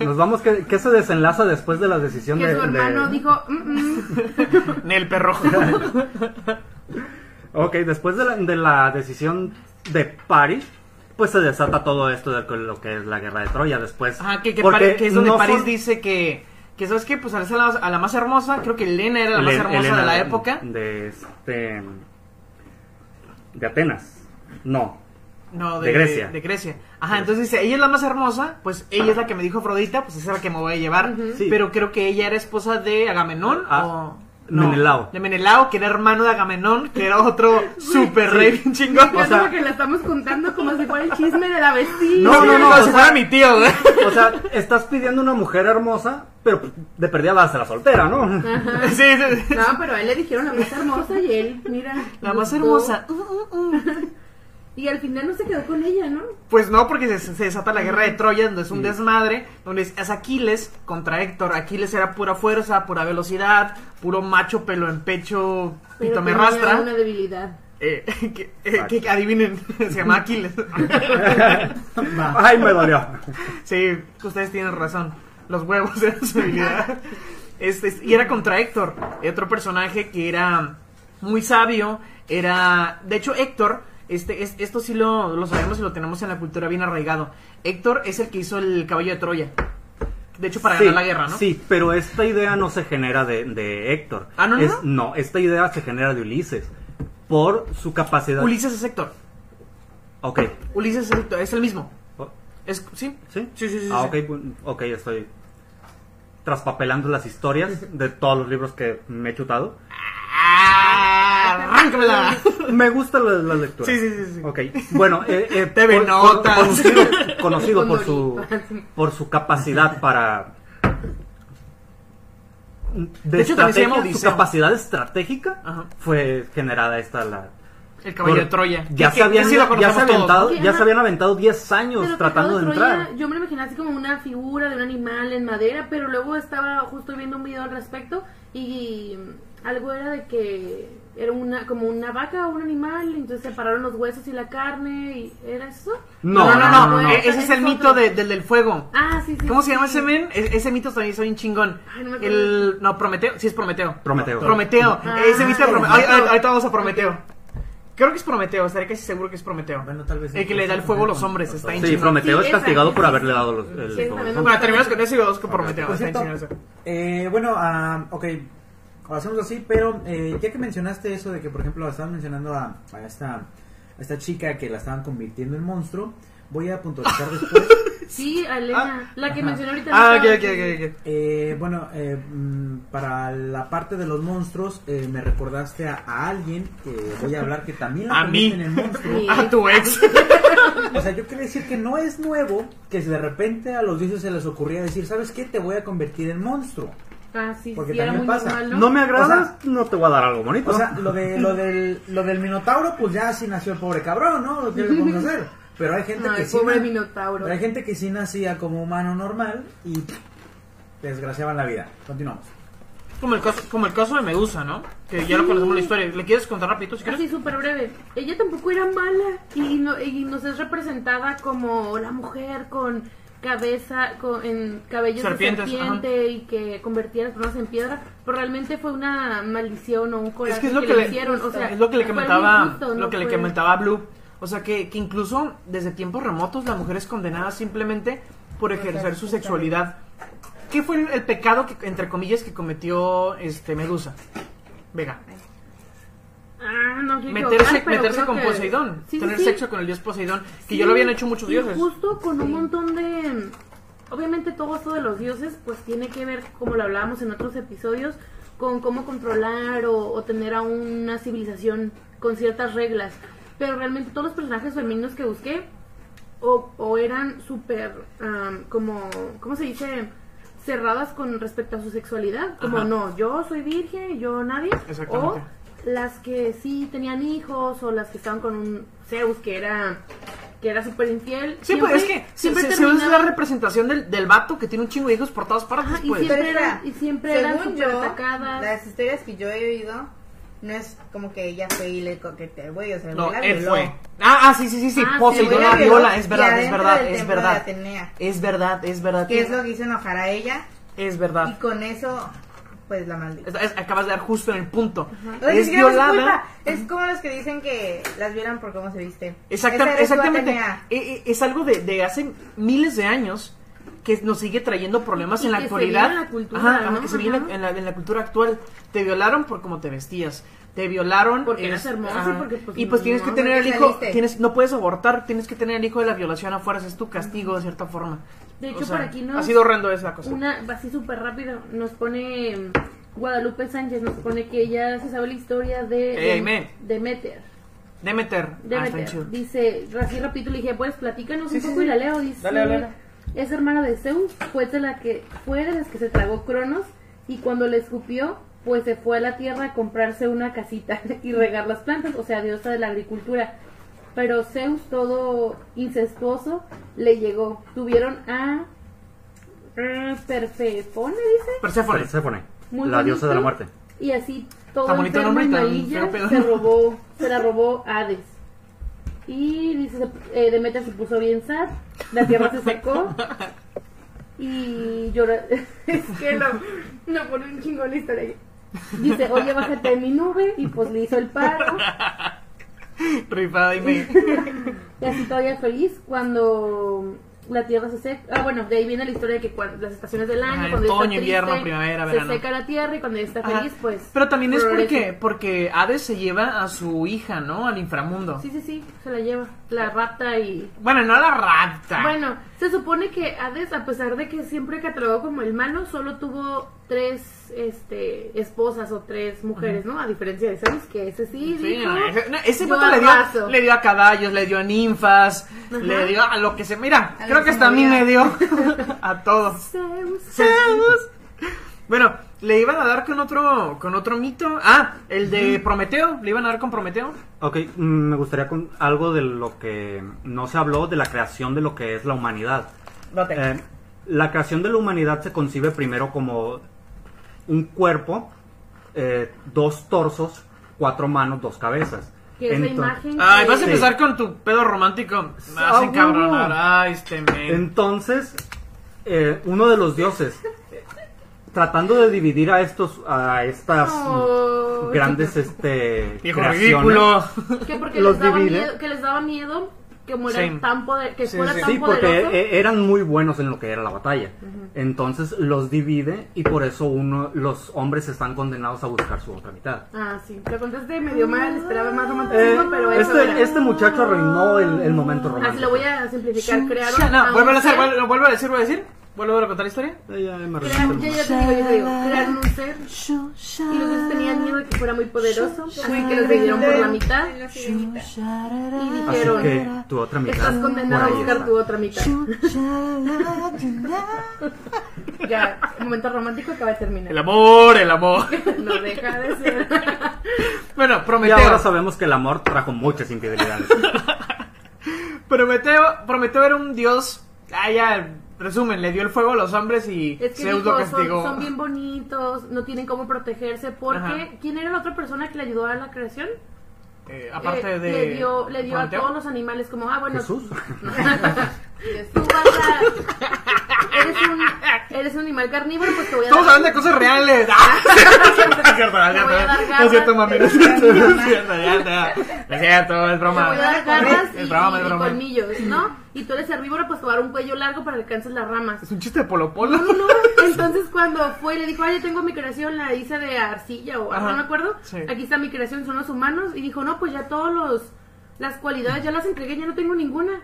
Speaker 3: nos vamos. ¿Qué, qué se desenlaza después de la decisión
Speaker 2: Que
Speaker 3: de,
Speaker 2: su hermano
Speaker 3: de-
Speaker 2: dijo, "Mm, mm".
Speaker 1: Nel perro.
Speaker 3: Ok, después de la, de la decisión de Paris, pues se desata todo esto de lo que es la guerra de Troya. Después.
Speaker 1: Ajá, que, que, es donde
Speaker 3: no
Speaker 1: París
Speaker 3: son-
Speaker 1: dice que, que sabes que pues a la, a la más hermosa, creo que Elena era la más hermosa de la época.
Speaker 3: De, este, de Atenas. No.
Speaker 1: No,
Speaker 3: De Grecia.
Speaker 1: De, Grecia. Ajá, entonces dice, ella es la más hermosa, pues ella es la que me dijo Afrodita, pues esa es la que me voy a llevar.
Speaker 3: Sí.
Speaker 1: Pero creo que ella era esposa de Agamenón
Speaker 3: Ah,
Speaker 1: o...
Speaker 3: Menelao.
Speaker 1: De Menelao, que era hermano de Agamenón, que era otro super rey bien chingón.
Speaker 2: Me
Speaker 3: O sea-
Speaker 2: encanta que la estamos contando como si fuera el chisme de la vecina.
Speaker 3: No, no, no,
Speaker 1: como si fuera mi tío, güey.
Speaker 3: O sea, estás pidiendo una mujer hermosa, pero de perdida vas a la soltera, ¿no?
Speaker 2: Ajá.
Speaker 1: Sí, sí, sí.
Speaker 2: No, pero a él le dijeron la más hermosa y él, mira.
Speaker 1: La más
Speaker 2: gustó.
Speaker 1: hermosa.
Speaker 2: Y al final no se quedó con ella, ¿no?
Speaker 1: Pues no, porque se, se desata la guerra de Troya, donde es un desmadre, donde es, es Aquiles contra Héctor. Aquiles era pura fuerza, pura velocidad, puro macho, pelo en pecho,
Speaker 2: Pero
Speaker 1: pito me rastra.
Speaker 2: una debilidad.
Speaker 1: Eh, que, eh, que adivinen, se llama Aquiles.
Speaker 3: Ay, me dolió.
Speaker 1: sí, ustedes tienen razón. Los huevos eran su habilidad. Este, y era contra Héctor, otro personaje que era muy sabio. Era, de hecho, Héctor, este, es, esto sí lo, lo sabemos y lo tenemos en la cultura bien arraigado. Héctor es el que hizo el caballo de Troya. De hecho, para
Speaker 3: Sí,
Speaker 1: ganar la guerra, ¿no?
Speaker 3: Sí, pero esta idea no se genera de, de Héctor.
Speaker 1: Ah, ¿no, no,
Speaker 3: Es-
Speaker 1: no?
Speaker 3: esta idea se genera de Ulises. Por su capacidad.
Speaker 1: Ulises es Héctor.
Speaker 3: Ok.
Speaker 1: Ulises es, Héctor, es el mismo.
Speaker 3: Oh,
Speaker 1: Es, ¿Sí?
Speaker 3: ¿Sí?
Speaker 1: Sí, sí, sí,
Speaker 3: Ah,
Speaker 1: sí.
Speaker 3: ok, bu- ok, estoy traspapelando las historias de todos los libros que me he chutado.
Speaker 1: ¡Arráncamela!
Speaker 3: Me gusta la, la lectura.
Speaker 1: Sí, sí, sí, sí.
Speaker 3: Ok, bueno, eh, eh,
Speaker 1: TV Notas.
Speaker 3: con- conocido, conocido
Speaker 2: Con
Speaker 3: por su, por su capacidad para de,
Speaker 1: De hecho, también se llama
Speaker 3: estrategia, su capacidad estratégica
Speaker 1: Ajá.
Speaker 3: fue generada esta la
Speaker 1: El caballo de
Speaker 3: por-
Speaker 1: Troya.
Speaker 3: Ya se habían
Speaker 1: sí
Speaker 3: ya se aventado, ya se habían aventado 10 años
Speaker 2: Pero
Speaker 3: tratando de
Speaker 2: Troya,
Speaker 3: entrar.
Speaker 2: Yo me lo imaginé así como una figura de un animal en madera, pero luego estaba justo viendo un video al respecto y mm, algo era de que era una como una vaca o un animal, entonces separaron los huesos y la carne y era eso.
Speaker 3: No,
Speaker 1: No, no, no.
Speaker 3: no, no.
Speaker 1: e- Ese es el mito de- del del fuego.
Speaker 2: Ah, sí, sí.
Speaker 1: ¿Cómo se
Speaker 2: sí.
Speaker 1: llama ese men? E- ese mito también está bien chingón.
Speaker 2: Ay, no me acuerdo.
Speaker 1: El. No, Prometeo. Sí, es Prometeo.
Speaker 3: Prometeo.
Speaker 1: Prometeo.
Speaker 2: Ah.
Speaker 1: ese mito de Prometeo.
Speaker 5: Ah,
Speaker 1: Ahorita vamos a Prometeo. Creo que es Prometeo, estaré casi seguro que es Prometeo.
Speaker 5: Bueno, tal vez sí.
Speaker 1: El que le da el fuego a los hombres, está bien
Speaker 3: Sí. Prometeo
Speaker 2: Sí,
Speaker 3: es castigado por haberle dado los, el,
Speaker 2: también
Speaker 1: Bueno, terminamos con ese y dos con Prometeo.
Speaker 5: Por
Speaker 1: Está
Speaker 5: cierto,
Speaker 1: eso.
Speaker 5: eh, bueno, ah, ok, hacemos así, pero eh, ya que mencionaste eso de que, por ejemplo, estabas mencionando a, a esta, a esta chica que la estaban convirtiendo en monstruo, voy a puntualizar después.
Speaker 2: Sí, a Elena, la que
Speaker 5: Ajá.
Speaker 2: mencioné ahorita.
Speaker 1: Ah, ok, ok, ok.
Speaker 5: Eh, bueno, eh, mm, para la parte de los monstruos, eh, me recordaste a, a alguien que voy a hablar que también la
Speaker 1: A mí.
Speaker 5: en monstruo.
Speaker 2: Sí.
Speaker 1: A tu ex.
Speaker 5: O sea, yo quiero decir que no es nuevo que de repente a los dioses se les ocurría decir, ¿sabes qué? Te voy a convertir en monstruo. Porque
Speaker 2: sí, era
Speaker 5: también
Speaker 2: muy
Speaker 5: pasa.
Speaker 2: normal, ¿no?
Speaker 3: No me agradas,
Speaker 5: O
Speaker 3: no te voy a dar algo bonito.
Speaker 5: O sea, lo, de, lo, del, lo del minotauro, pues ya sí nació el pobre cabrón, ¿no? ¿Qué le vamos a hacer? Pero hay gente
Speaker 2: Ay,
Speaker 5: que sí.
Speaker 2: pobre
Speaker 5: na-
Speaker 2: minotauro.
Speaker 5: Pero hay gente que sí nacía como humano normal y desgraciaban la vida. Continuamos.
Speaker 1: Como el, caso, como el caso de Medusa, ¿no? Que ya lo conocemos la historia. ¿Le quieres contar rapidito si quieres?
Speaker 2: Así súper breve. Ella tampoco era mala y, no- y nos es representada como la mujer con cabeza, con en cabellos
Speaker 1: Serpientes,
Speaker 2: de serpiente y que convertía a las personas en piedra, pero realmente fue una maldición o un coraje
Speaker 1: Es que es lo que,
Speaker 2: le
Speaker 1: le,
Speaker 2: hicieron. O sea,
Speaker 1: es lo que le comentaba,
Speaker 2: injusto,
Speaker 1: lo
Speaker 2: no
Speaker 1: que le comentaba a Blue. O sea que, que incluso desde tiempos remotos la mujer es condenada simplemente por ejercer su sexualidad. ¿Qué fue el, el pecado que, entre comillas, que cometió este Medusa? Vega.
Speaker 2: No quiero
Speaker 1: Meterse,
Speaker 2: pero
Speaker 1: meterse con
Speaker 2: que-
Speaker 1: Poseidón.
Speaker 2: Sí,
Speaker 1: tener
Speaker 2: sí.
Speaker 1: sexo con el dios Poseidón. Que
Speaker 2: Sí,
Speaker 1: ya lo habían hecho muchos
Speaker 2: y
Speaker 1: dioses.
Speaker 2: Justo con un montón de... Obviamente todo esto de los dioses pues tiene que ver, como lo hablábamos en otros episodios, con cómo controlar o, o tener a una civilización con ciertas reglas. Pero realmente todos los personajes femeninos que busqué o, o eran súper, am, como, ¿cómo se dice? Cerradas con respecto a su sexualidad. Como
Speaker 1: Ajá.
Speaker 2: no, yo soy virgen, yo nadie.
Speaker 1: Exactamente.
Speaker 2: O las que sí tenían hijos o las que estaban con un Zeus que era que era súper infiel.
Speaker 1: Sí, pues es que
Speaker 2: siempre
Speaker 1: se- se usa la representación del, del vato que tiene un chingo de hijos por todas partes.
Speaker 2: Ajá, y
Speaker 1: pues.
Speaker 2: siempre eran,
Speaker 4: espera,
Speaker 2: y siempre eran
Speaker 4: Según yo,
Speaker 2: atacadas.
Speaker 4: las historias que yo he oído, no es como que ella fue y le coqueteó güey, o sea, el
Speaker 1: No,
Speaker 4: la
Speaker 1: él
Speaker 4: violó.
Speaker 1: fue. Ah, ah, sí, sí, sí, sí.
Speaker 2: Ah,
Speaker 1: Poseidón la
Speaker 4: violó
Speaker 1: viola. Es
Speaker 4: y
Speaker 1: verdad, es verdad, es verdad. Es verdad, es verdad.
Speaker 4: Que es lo que hizo enojar a ella
Speaker 1: Es
Speaker 4: y
Speaker 1: verdad.
Speaker 4: con eso, pues la maldijo.
Speaker 1: Es- es- acabas de dar justo en el punto. Es violada.
Speaker 4: Es como los que dicen que las violan por cómo se viste. Eres
Speaker 1: exactamente. Eh, eh, Es algo de, de hace miles de años que nos sigue trayendo problemas
Speaker 2: Y
Speaker 1: en la actualidad.
Speaker 2: en la cultura,
Speaker 1: Ajá, ajá,
Speaker 2: ¿no?
Speaker 1: que se en la, en la- en la cultura actual. Te violaron por cómo te vestías. Te violaron
Speaker 2: Porque eras
Speaker 1: es-
Speaker 2: hermosa
Speaker 1: ajá.
Speaker 2: y porque, pues,
Speaker 1: y pues tienes que tener el hijo, tienes, no puedes abortar, tienes que tener el hijo de la violación a fuerzas, es tu castigo de cierta forma.
Speaker 2: De
Speaker 1: O
Speaker 2: hecho,
Speaker 1: sea,
Speaker 2: por aquí nos-
Speaker 1: ha sido horrendo esa cosa.
Speaker 2: Una, así súper rápido, nos pone Guadalupe Sánchez, nos pone que ella se sabe la historia de, de
Speaker 1: me.
Speaker 2: Demeter.
Speaker 1: Demeter. Ah,
Speaker 2: Demeter. Dice, así rapidito le dije, pues platícanos
Speaker 1: Sí,
Speaker 2: un
Speaker 1: sí,
Speaker 2: poco
Speaker 1: sí.
Speaker 2: y la leo. Dice,
Speaker 1: Dale, dale, dale.
Speaker 2: es hermana de Zeus, fue de, la que, fue de las que se tragó Cronos y cuando le escupió, pues se fue a la tierra a comprarse una casita y regar las plantas, o sea, diosa de la agricultura. Pero Zeus, todo incestuoso, le llegó. Tuvieron a... eh, Perfefone, dice.
Speaker 1: Perséfone.
Speaker 3: Perséfone,
Speaker 2: Muy
Speaker 3: la diosa de la muerte.
Speaker 2: Y así todo
Speaker 1: bonito
Speaker 2: enfermo
Speaker 1: nombre y tan
Speaker 2: malilla
Speaker 1: feo pedo.
Speaker 2: se robó, se la robó Hades. Y dice, eh, Demeter se puso bien sad, la tierra se secó y lloró. es que no, no pone un chingo la historia. ahí. Dice, oye, bájate de mi nube y pues le hizo el paro.
Speaker 1: Y me.
Speaker 2: Y así todavía feliz cuando la tierra se seca. Ah, bueno, de ahí viene la historia de que cuando, las estaciones del año,
Speaker 1: Ajá,
Speaker 2: cuando
Speaker 1: otoño, invierno, primavera,
Speaker 2: se
Speaker 1: verano.
Speaker 2: seca la tierra y cuando ella está
Speaker 1: Ajá.
Speaker 2: feliz, pues.
Speaker 1: Pero también es porque, porque Hades se lleva a su hija, ¿no? Al inframundo.
Speaker 2: Sí, sí, sí, se la lleva, la rapta y...
Speaker 1: Bueno, no la rapta.
Speaker 2: Bueno, se supone que Hades, a pesar de que siempre catalogó como el malo, solo tuvo tres este, esposas o tres mujeres, ¿no? A diferencia de Zeus, que ese sí,
Speaker 1: Sí,
Speaker 2: dijo,
Speaker 1: no, ese, no, ese
Speaker 2: "Yo
Speaker 1: vato le
Speaker 2: arraso".
Speaker 1: dio, le dio a caballos, le dio a ninfas,
Speaker 2: Ajá.
Speaker 1: le dio a lo que se. Mira,
Speaker 4: A
Speaker 1: creo
Speaker 4: que
Speaker 1: hasta a mí me dio a todos.
Speaker 2: Zeus.
Speaker 1: Zeus. Bueno, le iban a dar con otro con otro mito. Ah, el de Prometeo, le iban a dar con Prometeo.
Speaker 3: Ok, mm, me gustaría con algo de lo que no se habló de la creación de lo que es la humanidad. Eh, la creación de la humanidad se concibe primero como un cuerpo, eh, dos torsos, cuatro manos, dos cabezas.
Speaker 2: Que es la imagen.
Speaker 1: Ay,
Speaker 2: que-
Speaker 1: vas a
Speaker 3: Sí.
Speaker 1: empezar con tu pedo romántico. Me
Speaker 3: Ah,
Speaker 1: vas a
Speaker 3: huevo.
Speaker 1: encabronar. Ay, este men.
Speaker 3: Entonces, eh, uno de los dioses, eh, tratando de dividir a estos, a estas
Speaker 2: Oh,
Speaker 3: grandes, este, creaciones,
Speaker 1: ridículo.
Speaker 2: Que porque
Speaker 3: los
Speaker 2: les daba
Speaker 3: divide.
Speaker 2: miedo, que les daba miedo que muera
Speaker 1: Sí.
Speaker 2: tan poder, que
Speaker 1: Sí,
Speaker 2: fuera
Speaker 1: sí.
Speaker 2: tan
Speaker 3: Sí,
Speaker 2: poderoso.
Speaker 3: porque eh, eran muy buenos en lo que era la batalla. Entonces los divide y por eso uno, los hombres están condenados a buscar su otra mitad.
Speaker 2: Ah, sí. Lo contaste medio mal, esperaba más
Speaker 3: Eh,
Speaker 2: romanticismo, pero eso era.
Speaker 3: este, este muchacho arruinó el, el momento romántico.
Speaker 2: Así lo voy a simplificar. Crearon.
Speaker 1: No,
Speaker 2: un
Speaker 1: vuelve a vuelve, vuelve a decir, vuelve a decir. Vuelve a contar la historia.
Speaker 3: Eh, ya me resistí.
Speaker 2: ya, ya te digo, ya te digo. Crearon un ser y los dioses tenían miedo de que fuera muy poderoso, así que los dividieron por la mitad y
Speaker 3: Así
Speaker 2: dijeron:
Speaker 3: que tu otra mitad.
Speaker 2: Estás condenado a buscar
Speaker 3: está.
Speaker 2: tu otra mitad. Ya, el momento romántico acaba de terminar.
Speaker 1: El amor, el amor.
Speaker 2: No deja de ser.
Speaker 1: Bueno,
Speaker 3: Y
Speaker 1: Prometeo.
Speaker 3: ahora sabemos que el amor trajo muchas infidelidades.
Speaker 1: Prometeo, Prometeo era un dios. Ah, ya, resumen, le dio el fuego a los hombres y
Speaker 2: Es que
Speaker 1: Zeus
Speaker 2: dijo,
Speaker 1: lo
Speaker 2: son,
Speaker 1: castigó.
Speaker 2: son bien bonitos, no tienen cómo protegerse, porque
Speaker 1: Ajá.
Speaker 2: ¿quién era la otra persona que le ayudó a la creación?
Speaker 1: Eh, aparte
Speaker 2: Eh,
Speaker 1: de.
Speaker 2: le dio, le dio a todos los animales como, ah, bueno,
Speaker 3: Jesús.
Speaker 2: tú vas a... Eres un, eres un animal carnívoro, pues te voy a
Speaker 1: Estamos hablando de cosas reales. Ah, no es cierto, no es cierto. No es cierto,
Speaker 2: garras.
Speaker 1: mami. No es cierto, no es cierto. No es cierto, es
Speaker 2: Te
Speaker 1: broma.
Speaker 2: voy a dar garras y,
Speaker 1: broma,
Speaker 2: y
Speaker 1: broma.
Speaker 2: colmillos, ¿no? Y tú eres herbívoro, pues te voy a dar un cuello largo para que alcances las ramas.
Speaker 1: Es un chiste de Polo Polo.
Speaker 2: No, no, no. Entonces cuando fue y le dijo, ay, yo tengo mi creación, la hice de arcilla o algo, no me acuerdo. Aquí está mi creación, son los humanos. Y dijo, no, pues ya todos los las cualidades ya las entregué, ya no tengo ninguna.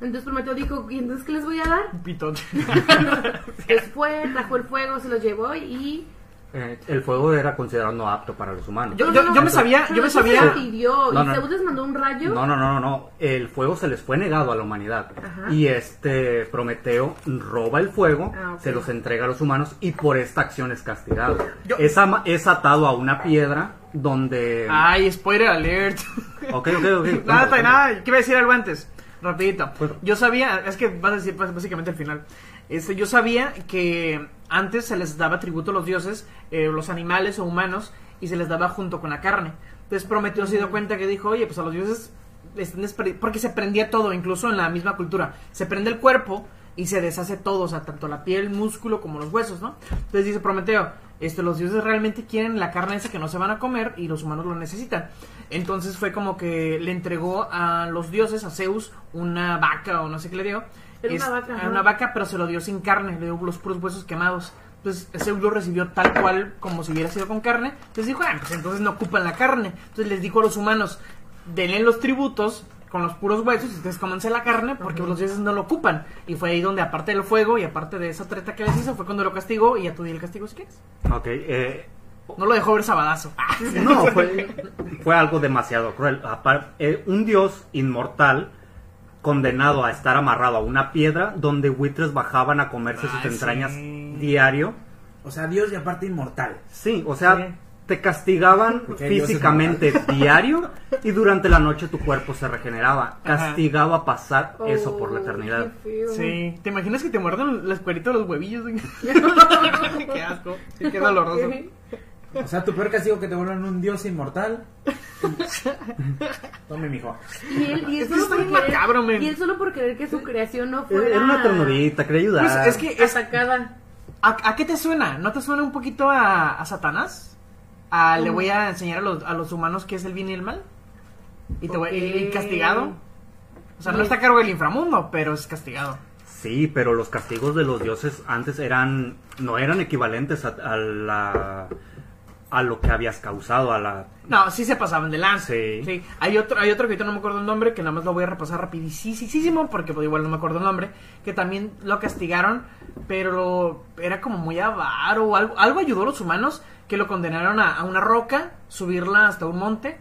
Speaker 2: Entonces Prometeo dijo, ¿y entonces qué les voy a dar?
Speaker 1: Pitote.
Speaker 2: Pues fue, trajo el fuego, se los llevó y...
Speaker 3: Eh, el fuego era considerado no apto para los humanos.
Speaker 1: Yo-
Speaker 2: No,
Speaker 1: yo-
Speaker 2: no, no,
Speaker 1: yo me sabía- yo me
Speaker 2: se
Speaker 1: sabía-
Speaker 2: la pidió,
Speaker 3: No,
Speaker 2: y
Speaker 3: no.
Speaker 2: Zeus les mandó un rayo.
Speaker 3: No, no, no, no, no. El fuego se les fue negado a la humanidad.
Speaker 2: Ajá.
Speaker 3: Y este Prometeo roba el fuego,
Speaker 2: Ah, ok.
Speaker 3: se los entrega a los humanos y por esta acción es castigado.
Speaker 1: Yo-
Speaker 3: Es, ama- es atado a una piedra donde...
Speaker 1: Ay, spoiler alert.
Speaker 3: Ok, ok, ok.
Speaker 1: Nada, nada, ¿qué iba a decir algo antes? Rapidito. Yo sabía, es que vas a decir pues, básicamente el final. Este, yo sabía que antes se les daba tributo a los dioses, eh, los animales o humanos, y se les daba junto con la carne. Entonces Prometeo se dio cuenta que dijo, oye, pues a los dioses están porque se prendía todo, incluso en la misma cultura. Se prende el cuerpo y se deshace todo, o sea, tanto la piel, músculo como los huesos, ¿no? Entonces dice Prometeo, este, los dioses realmente quieren la carne esa que no se van a comer y los humanos lo necesitan. Entonces fue como que le entregó a los dioses, a Zeus, una vaca o no sé qué le dio.
Speaker 2: Era una
Speaker 1: Es-
Speaker 2: vaca,
Speaker 1: a
Speaker 2: ajá.
Speaker 1: una vaca, pero se lo dio sin carne, le dio los puros huesos quemados. Entonces Zeus lo recibió tal cual como si hubiera sido con carne. Entonces dijo, ah, pues entonces no ocupan la carne. Entonces les dijo a los humanos, denle los tributos con los puros huesos y ustedes cómanse la carne porque los dioses no lo ocupan. Y fue ahí donde aparte del fuego y aparte de esa treta que les hizo fue cuando lo castigó y ya tú di el castigo si quieres.
Speaker 3: Ok, eh,
Speaker 1: No lo dejó ver sabadazo. Ah,
Speaker 3: no, fue, fue algo demasiado cruel. Eh, un dios inmortal condenado a estar amarrado a una piedra donde buitres bajaban a comerse sus
Speaker 1: Ay,
Speaker 3: entrañas
Speaker 1: sí.
Speaker 3: diario.
Speaker 5: O sea, Dios y aparte inmortal.
Speaker 3: Sí, o sea,
Speaker 1: Sí.
Speaker 3: te castigaban físicamente diario y durante la noche tu cuerpo se regeneraba. Castigaba pasar eso por la
Speaker 2: Oh,
Speaker 3: eternidad.
Speaker 1: Sí, ¿te imaginas que te muerden las cueritas de los huevillos? qué asco, sí, qué doloroso.
Speaker 5: O sea, tu peor castigo que te vuelvan un Dios inmortal. Tome, mijo.
Speaker 2: Y él, y él solo por querer,
Speaker 1: macabro,
Speaker 2: y él solo por querer que su creación no fuera
Speaker 3: Era una ternurita, quería ayudar.
Speaker 1: Pues es que es,
Speaker 2: atacada.
Speaker 1: ¿a, a qué te suena? ¿No te suena un poquito a, a Satanás? A, le voy a enseñar a los, a los humanos qué es el bien y el mal. Y, te voy, y- y castigado. O sea, no está a cargo del inframundo, pero es castigado.
Speaker 3: Sí, pero los castigos de los dioses antes eran no eran equivalentes a, a la a lo que habías causado a la
Speaker 1: No, sí se pasaban de lanza.
Speaker 3: Sí.
Speaker 1: Hay otro, hay otro que ahorita no me acuerdo el nombre, que nada más lo voy a repasar rapidísimo, porque pues, igual no me acuerdo el nombre, que también lo castigaron, pero era como muy avaro o algo, algo ayudó a los humanos, que lo condenaron a, a una roca, subirla hasta un monte,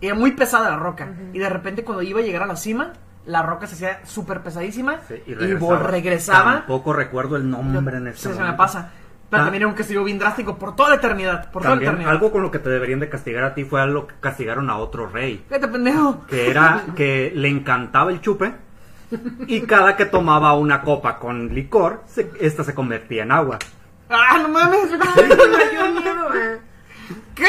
Speaker 1: y era muy pesada la roca, y de repente cuando iba a llegar a la cima, la roca se hacía súper pesadísima,
Speaker 3: Sí,
Speaker 1: y,
Speaker 3: regresaba.
Speaker 1: vol- regresaba
Speaker 3: Tampoco recuerdo el nombre en este
Speaker 1: se, se me pasa. Pero
Speaker 3: Ah.
Speaker 1: también era un castigo bien drástico por toda la eternidad. Por toda la eternidad.
Speaker 3: algo con lo que te deberían de castigar a ti fue algo que castigaron a otro rey.
Speaker 1: Vete, pendejo.
Speaker 3: Que era que le encantaba el chupe y cada que tomaba una copa con licor, se- esta se convertía en agua.
Speaker 1: ¡Ah, no mames!
Speaker 2: Me dio miedo, ah.
Speaker 1: ¿Qué?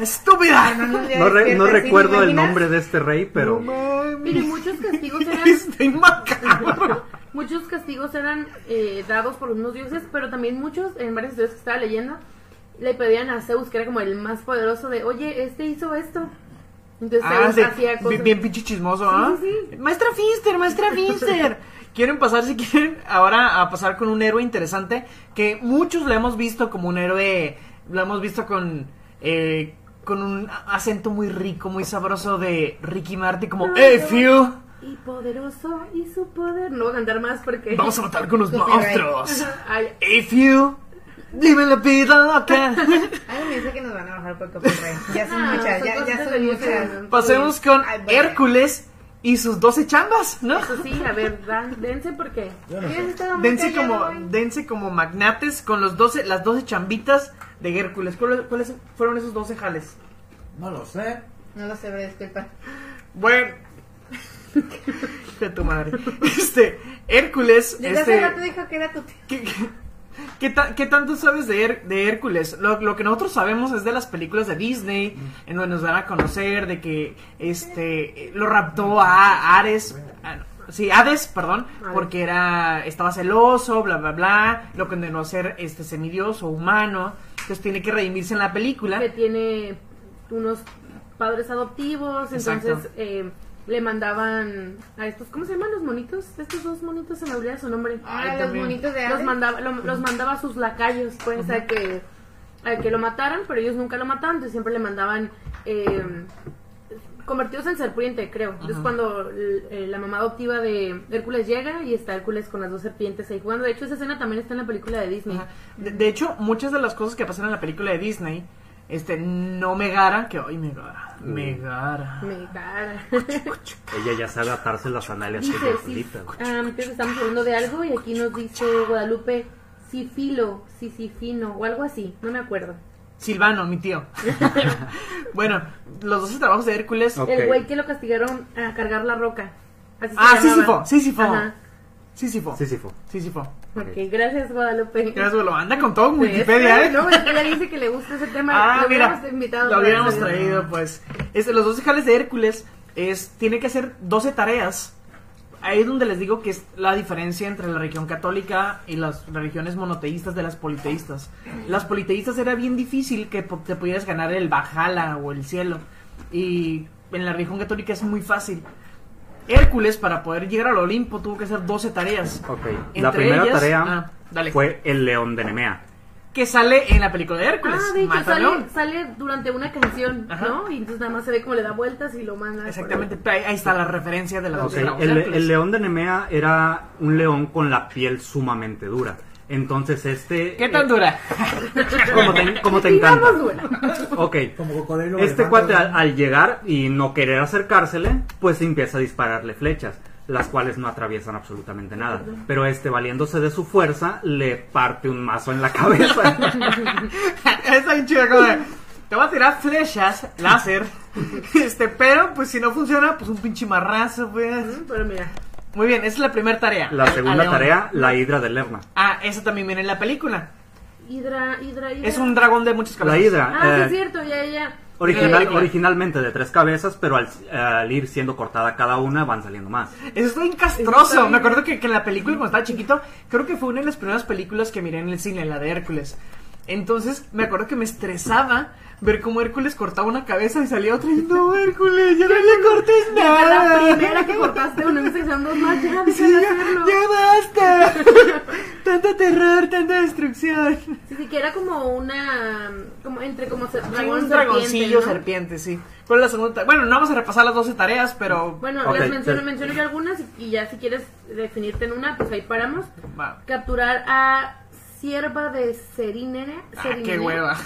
Speaker 1: ¡Estúpida!
Speaker 4: No,
Speaker 3: No, re- no
Speaker 4: despierta, ¿sí? ¿Te
Speaker 3: recuerdo el nombre de este rey, pero...
Speaker 2: Mire, muchos castigos eran
Speaker 1: Estoy macabro.
Speaker 2: Muchos castigos eran eh, dados por unos dioses, pero también muchos, en varias historias que estaba leyendo, le pedían a Zeus, que era como el más poderoso, de, oye, este hizo esto. Entonces
Speaker 1: Ah,
Speaker 2: Zeus
Speaker 1: sí,
Speaker 2: hacía cosas.
Speaker 1: bien, bien pinche chismoso, ¿ah?
Speaker 2: Sí, sí,
Speaker 1: Maestra Finster, maestra Finster. Quieren pasar, si quieren, ahora a pasar con un héroe interesante que muchos lo hemos visto como un héroe, lo hemos visto con, eh, con un acento muy rico, muy sabroso de Ricky Martin, como, ¡Eh,
Speaker 2: qué
Speaker 1: Phil!
Speaker 2: Y poderoso y su poder. No voy a cantar más porque.
Speaker 1: Vamos a matar con los monstruos.
Speaker 2: Ay,
Speaker 1: ¡Eh, Phil! Dime la vida loca.
Speaker 4: Algo me dice que nos van a bajar por copyright. Ya son
Speaker 2: Ah,
Speaker 4: muchas,
Speaker 2: son
Speaker 4: ya, ya son muchas.
Speaker 1: Pasemos con
Speaker 4: Ay, bueno.
Speaker 1: Hércules y sus 12 chambas, ¿no?
Speaker 2: eso sí, a ver, dan, dense porque.
Speaker 5: No
Speaker 4: ¿Quién
Speaker 5: sé.
Speaker 4: estaba muy
Speaker 1: Dense como, dense como magnates con los 12, las 12 chambitas de Hércules. ¿Cuáles, cuáles fueron esos 12 jales?
Speaker 5: No lo sé.
Speaker 4: No lo sé, disculpa.
Speaker 1: Bueno. De tu madre. Este, Hércules.
Speaker 4: Desde
Speaker 1: este,
Speaker 4: hace rato dijo que era tu tío.
Speaker 1: ¿qué, qué, qué ta- qué tanto sabes de, Her- de Hércules? Lo, lo que nosotros sabemos es de las películas de Disney, en donde nos dan a conocer de que este lo raptó a Ares. no, Sí, Hades, perdón, porque era estaba celoso, bla bla bla, lo condenó a ser este semidios o humano, entonces tiene que redimirse en la película.
Speaker 2: que tiene unos padres adoptivos,
Speaker 1: Exacto.
Speaker 2: entonces eh, le mandaban a estos, ¿cómo se llaman los monitos? Estos dos monitos se me olvida su nombre.
Speaker 4: Ah, los
Speaker 1: también.
Speaker 4: monitos de
Speaker 2: Los mandaba, lo- los mandaba a sus lacayos, pues, a que a que lo mataran, pero ellos nunca lo mataban, entonces siempre le mandaban eh, convertidos en serpiente, creo. Entonces cuando eh, la mamá adoptiva de Hércules llega y está Hércules con las dos serpientes ahí jugando. De hecho, esa escena también está en la película de Disney.
Speaker 1: De hecho, muchas de las cosas que pasan en la película de Disney, este, no Megara, que hoy Megara, Megara.
Speaker 2: Me cara.
Speaker 3: Ella ya sabe atarse las sandalias
Speaker 2: Dice,
Speaker 3: ella
Speaker 2: sí, ah, entonces estamos hablando de algo y aquí nos dice Guadalupe Sifilo, Sisifino o algo así, no me acuerdo.
Speaker 1: Silvano, mi tío. bueno, los 12 trabajos de Hércules.
Speaker 2: El güey que lo castigaron a cargar la roca. Así
Speaker 1: Ah. Sísifo, Sísifo.
Speaker 2: Ajá.
Speaker 1: Sísifo.
Speaker 3: Sísifo.
Speaker 1: Sísifo.
Speaker 2: Ok, gracias Guadalupe.
Speaker 1: Gracias, lo anda con todo en
Speaker 2: Pues,
Speaker 1: Wikipedia, ¿eh?
Speaker 2: No, es que ella dice que le gusta ese tema.
Speaker 1: Ah,
Speaker 2: lo
Speaker 1: mira,
Speaker 2: hubiéramos invitado.
Speaker 1: lo hubiéramos
Speaker 2: hacer-
Speaker 1: traído, pues. Este, los 12 jales de Hércules es, tiene que hacer 12 tareas. Ahí es donde les digo que es la diferencia entre la religión católica y las religiones monoteístas de las politeístas. Las politeístas era bien difícil que te pudieras ganar el Bajala o el cielo. Y en la religión católica es muy fácil. Hércules, para poder llegar al Olimpo, tuvo que hacer 12 tareas.
Speaker 3: Ok.
Speaker 1: Entre
Speaker 3: La primera
Speaker 1: ellas-
Speaker 3: tarea
Speaker 1: ah, dale.
Speaker 3: fue el león de Nemea.
Speaker 1: Que sale en la película de Hércules.
Speaker 2: Ah, de hecho, sale, durante una canción,
Speaker 1: Ajá.
Speaker 2: ¿no? Y entonces nada más se ve como le da vueltas y lo manda.
Speaker 1: Exactamente, ahí, ahí está la referencia de la
Speaker 3: Ok,
Speaker 1: dos trabajos
Speaker 3: El,
Speaker 1: de
Speaker 3: el león de Nemea era un león con la piel sumamente dura. Entonces este...
Speaker 1: ¿Qué tan
Speaker 3: eh,
Speaker 1: dura?
Speaker 3: Como te, como te encanta.
Speaker 2: dura.
Speaker 3: Ok.
Speaker 5: Como cocodrilo.
Speaker 3: Este cuate al, al llegar y no querer acercársele, pues empieza a dispararle flechas, las cuales no atraviesan absolutamente nada. Pero este, valiéndose de su fuerza, le parte un mazo en la cabeza.
Speaker 1: Está bien chido, como de, Te voy a tirar flechas, láser. Este, pero pues si no funciona, pues un pinche marrazo, pues.
Speaker 2: Mm, Pero mira,
Speaker 1: Muy bien, esa es la primera tarea.
Speaker 3: La segunda
Speaker 1: león.
Speaker 3: tarea, la hidra de Lerna.
Speaker 1: Ah, esa también viene en la película.
Speaker 2: Hidra, Hidra, Hidra.
Speaker 1: Es un dragón de muchas cabezas.
Speaker 3: La hidra,
Speaker 2: Ah, sí,
Speaker 3: eh,
Speaker 2: es cierto, ya, ya.
Speaker 3: original,
Speaker 1: Eh,
Speaker 3: originalmente de tres cabezas, pero al, al ir siendo cortada cada una, van saliendo más.
Speaker 1: Eso está bien. Me acuerdo que, que en la película, cuando estaba chiquito, creo que fue una de las primeras películas que miré en el cine, la de Hércules. Entonces, me acuerdo que me estresaba ver cómo Hércules cortaba una cabeza y salía otra y no, Hércules, ya no le cortes
Speaker 2: Ya
Speaker 1: nada.
Speaker 2: la primera que cortaste una vez son dos más, ya,
Speaker 1: Sí, ya, ya basta. Tanto terror, tanta destrucción.
Speaker 2: Sí, sí, que era como una. Como entre como
Speaker 1: Sí,
Speaker 2: dragón,
Speaker 1: un dragoncillo
Speaker 2: serpiente, ¿no?
Speaker 1: serpiente, sí. ¿Cuál es la segunda? Bueno, no vamos a repasar las 12 tareas, pero.
Speaker 2: Bueno,
Speaker 3: Ok,
Speaker 2: les menciono, menciono yo algunas y, y ya si quieres definirte en una, pues ahí paramos.
Speaker 1: Va.
Speaker 2: Capturar a sierva de Serinere,
Speaker 1: Ah, qué hueva.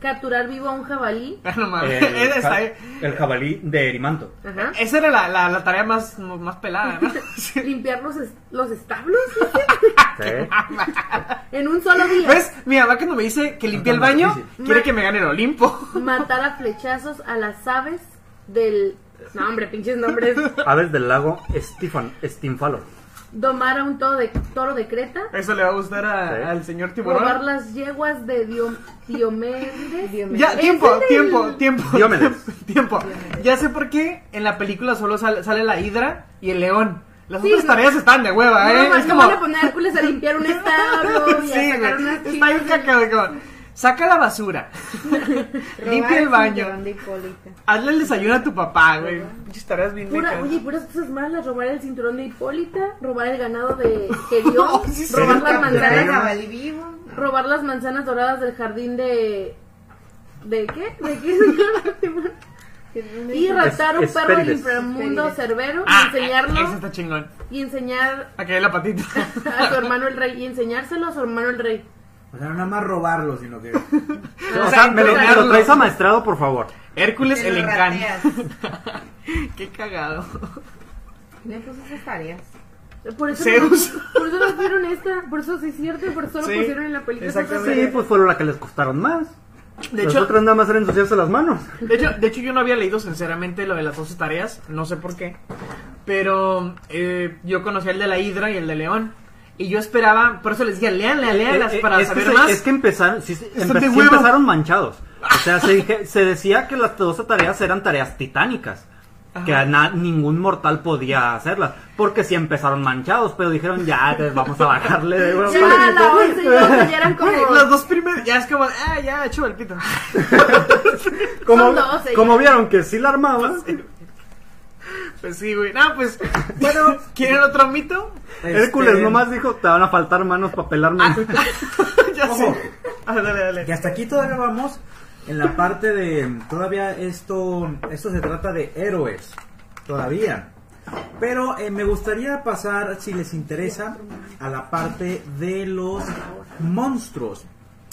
Speaker 2: capturar vivo a un jabalí.
Speaker 1: Ah, no mames.
Speaker 3: El, jabalí de Erimanto.
Speaker 2: Ajá.
Speaker 1: Esa era la, la, la tarea más, más pelada, ¿no?
Speaker 2: Limpiar los, es- los establos en un solo día.
Speaker 1: ¿Ves? Mi mamá cuando me dice que limpie el baño,
Speaker 5: difícil.
Speaker 1: quiere que me gane el Olimpo.
Speaker 2: Matar a flechazos a las aves del. No, hombre, pinches nombres.
Speaker 3: Aves del lago Estifan, Estinfalo.
Speaker 2: Domar a un toro de, toro de Creta.
Speaker 1: Eso le va a gustar a-
Speaker 3: Sí.
Speaker 1: al señor
Speaker 2: Robar
Speaker 1: tiburón.
Speaker 2: las yeguas de Dio- Diomedes.
Speaker 1: Ya, tiempo,
Speaker 2: el del-
Speaker 1: tiempo, tiempo.
Speaker 3: Diomedes.
Speaker 1: Tiempo. Ya sé por qué en la película solo sale, sale la hidra y el león. Las
Speaker 2: Sí,
Speaker 1: otras tareas están de hueva,
Speaker 2: No,
Speaker 1: ¿eh?
Speaker 2: no,
Speaker 1: es
Speaker 2: no
Speaker 1: como...
Speaker 2: van a poner a Hércules a limpiar un establo y a
Speaker 1: Sí,
Speaker 2: sacar
Speaker 1: güey.
Speaker 2: unas
Speaker 1: Está bien como, Saca la basura. Limpia el baño. Hazle el desayuno a tu papá, güey. Tareas bien
Speaker 2: Pura, oye, puras cosas malas, robar el cinturón de Hipólita, robar el ganado de Gerión,
Speaker 1: No, sí, sí.
Speaker 2: robar las manzanas, robar las manzanas doradas del jardín de ¿de qué? ¿De qué? y raptar un perro del inframundo cerbero y
Speaker 1: Ah,
Speaker 2: enseñarlo
Speaker 1: Ese está chingón.
Speaker 2: y enseñar
Speaker 1: A que dé la patita.
Speaker 2: a su hermano el rey y enseñárselo a su hermano el rey.
Speaker 5: O sea, no nada más robarlo, sino que.
Speaker 3: O sea, me lo, me lo traes amaestrado, por favor.
Speaker 1: Hércules
Speaker 4: Te
Speaker 1: el
Speaker 4: lo
Speaker 1: encanto.
Speaker 4: rateas.
Speaker 1: Qué cagado.
Speaker 4: Le puse esas tareas.
Speaker 2: Por eso,
Speaker 1: Zeus.
Speaker 2: no, por eso no vieron esta, por eso sí es cierto, y por eso lo
Speaker 1: Sí,
Speaker 2: pusieron en la película.
Speaker 1: exactamente.
Speaker 3: Sí, pues fueron las que les costaron más.
Speaker 1: De
Speaker 3: Las
Speaker 1: hecho,
Speaker 3: otras nada más era ensuciarse las manos.
Speaker 1: de hecho, de hecho, yo no había leído sinceramente lo de las 12 tareas, no sé por qué. Pero eh, yo conocía el de la Hidra y el de León. Y yo esperaba, por eso les decía, leanla, leanlas
Speaker 3: Eh, eh,
Speaker 1: para
Speaker 3: es, que
Speaker 1: saber
Speaker 3: se-
Speaker 1: más.
Speaker 3: es que empezaron, sí, sí, empe- empezaron manchados. O sea, se, dije- se decía que las 12 tareas eran tareas titánicas. Que
Speaker 1: Ajá.
Speaker 3: a na- ningún mortal podía hacerlas. Porque sí empezaron manchados, pero dijeron ya, pues, vamos a bajarle de.
Speaker 2: Ya, la once y doce ya eran como...
Speaker 1: Güey, las dos primeras, ya es como, ah, ya, hecho el pito.
Speaker 3: Como,
Speaker 2: Son 12
Speaker 3: como
Speaker 2: ya.
Speaker 3: vieron que sí la armaban,
Speaker 1: Pues sí, güey. No, pues, bueno, ¿quieren otro mito?
Speaker 3: Hércules
Speaker 5: Este,
Speaker 3: nomás dijo, te van a faltar manos para pelarme.
Speaker 1: ya
Speaker 5: Ojo.
Speaker 1: sé. Ah, dale,
Speaker 5: Y
Speaker 1: dale.
Speaker 5: hasta aquí todavía vamos en la parte de. Todavía esto. Esto se trata de héroes. Todavía. Pero eh, me gustaría pasar, si les interesa, a la parte de los monstruos.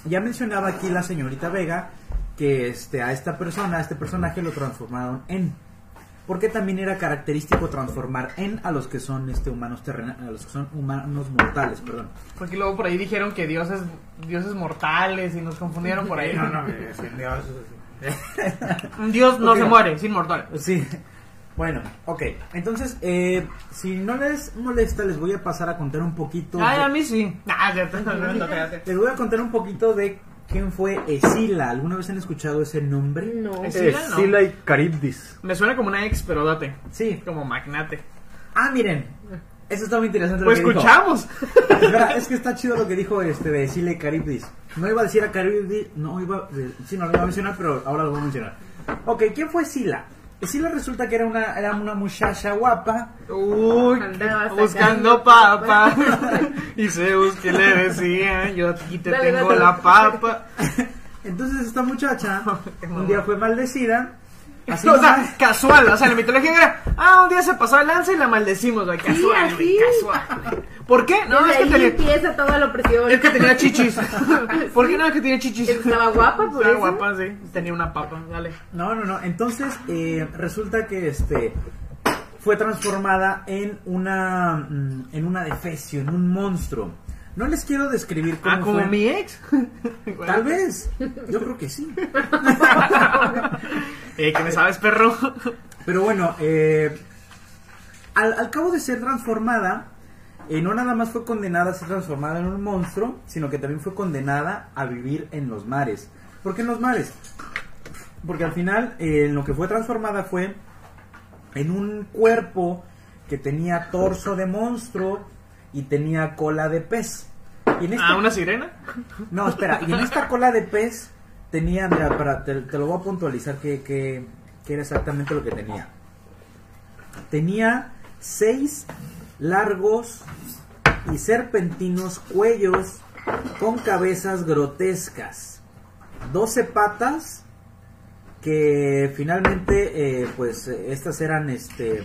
Speaker 5: Ya mencionaba aquí la señorita Vega que este, a esta persona, a este personaje lo transformaron en. Porque también era característico transformar en a los que son este humanos terrenales, a los que son humanos mortales, perdón.
Speaker 1: Porque luego por ahí dijeron que dioses, dioses mortales y nos confundieron por ahí.
Speaker 5: No, no, es que Dios-
Speaker 1: Un dios no se muere, es inmortal.
Speaker 5: Sí. Bueno, ok. Entonces, eh, si no les molesta, les voy a pasar a contar un poquito.
Speaker 1: Ay,
Speaker 5: de-
Speaker 1: a mí sí. Ah, ya te- no, no, espérate.
Speaker 5: Les voy a contar un poquito de quién fue Esila. ¿Alguna vez han escuchado ese nombre?
Speaker 2: No.
Speaker 1: Es- Sila, no.
Speaker 3: Y Caribdis.
Speaker 1: Me suena como una ex, pero date.
Speaker 5: Sí.
Speaker 1: Como magnate.
Speaker 5: Ah, miren. Eso está muy interesante.
Speaker 1: Pues
Speaker 5: lo que dijo.
Speaker 1: escuchamos.
Speaker 5: Espera, es que está chido lo que dijo este de Esila y Caribdis. No iba a decir a Caribdis, no iba, eh, sí, no lo iba a mencionar, pero ahora lo voy a mencionar. Ok, ¿quién fue Esila? Esila resulta que era una, era una muchacha guapa.
Speaker 1: Uy,
Speaker 2: Andaba
Speaker 1: buscando papa. y Zeus que le decía, yo aquí te
Speaker 2: Dale,
Speaker 1: tengo
Speaker 2: dale.
Speaker 1: la papa.
Speaker 5: Entonces esta muchacha un día fue maldecida. Así
Speaker 1: o sea, casual, o sea, la mitología era, ah, un día se pasó el lanza y la maldecimos, güey, casual, güey,
Speaker 2: así.
Speaker 1: casual. ¿Por qué? No,
Speaker 2: Desde
Speaker 1: es que
Speaker 2: ahí
Speaker 1: tenía,
Speaker 2: empieza toda la opresión.
Speaker 1: es que tenía chichis. ¿Por qué no es que tenía chichis?
Speaker 2: Estaba guapa, por
Speaker 1: Estaba
Speaker 2: eso.
Speaker 1: guapa, sí, tenía una papa, dale.
Speaker 5: No, no, no. Entonces, eh, resulta que este fue transformada en una mm, en una defesio, en un monstruo. No les quiero describir cómo
Speaker 1: Ah, como
Speaker 5: fue.
Speaker 1: mi ex.
Speaker 5: Tal vez. Yo creo que sí.
Speaker 1: eh, que me sabes, perro.
Speaker 5: Pero bueno, eh, al, al cabo de ser transformada, eh, no nada más fue condenada a ser transformada en un monstruo, sino que también fue condenada a vivir en los mares. ¿Por qué en los mares? Porque al final, eh, en lo que fue transformada fue en un cuerpo que tenía torso de monstruo y tenía cola de pez. Y en este-
Speaker 1: Ah, una sirena.
Speaker 5: no, espera, y en esta cola de pez tenía, mira, para, te, te lo voy a puntualizar que, que, que era exactamente lo que tenía. Tenía seis largos y serpentinos cuellos con cabezas grotescas, doce patas que finalmente, eh, pues, eh, estas eran, este,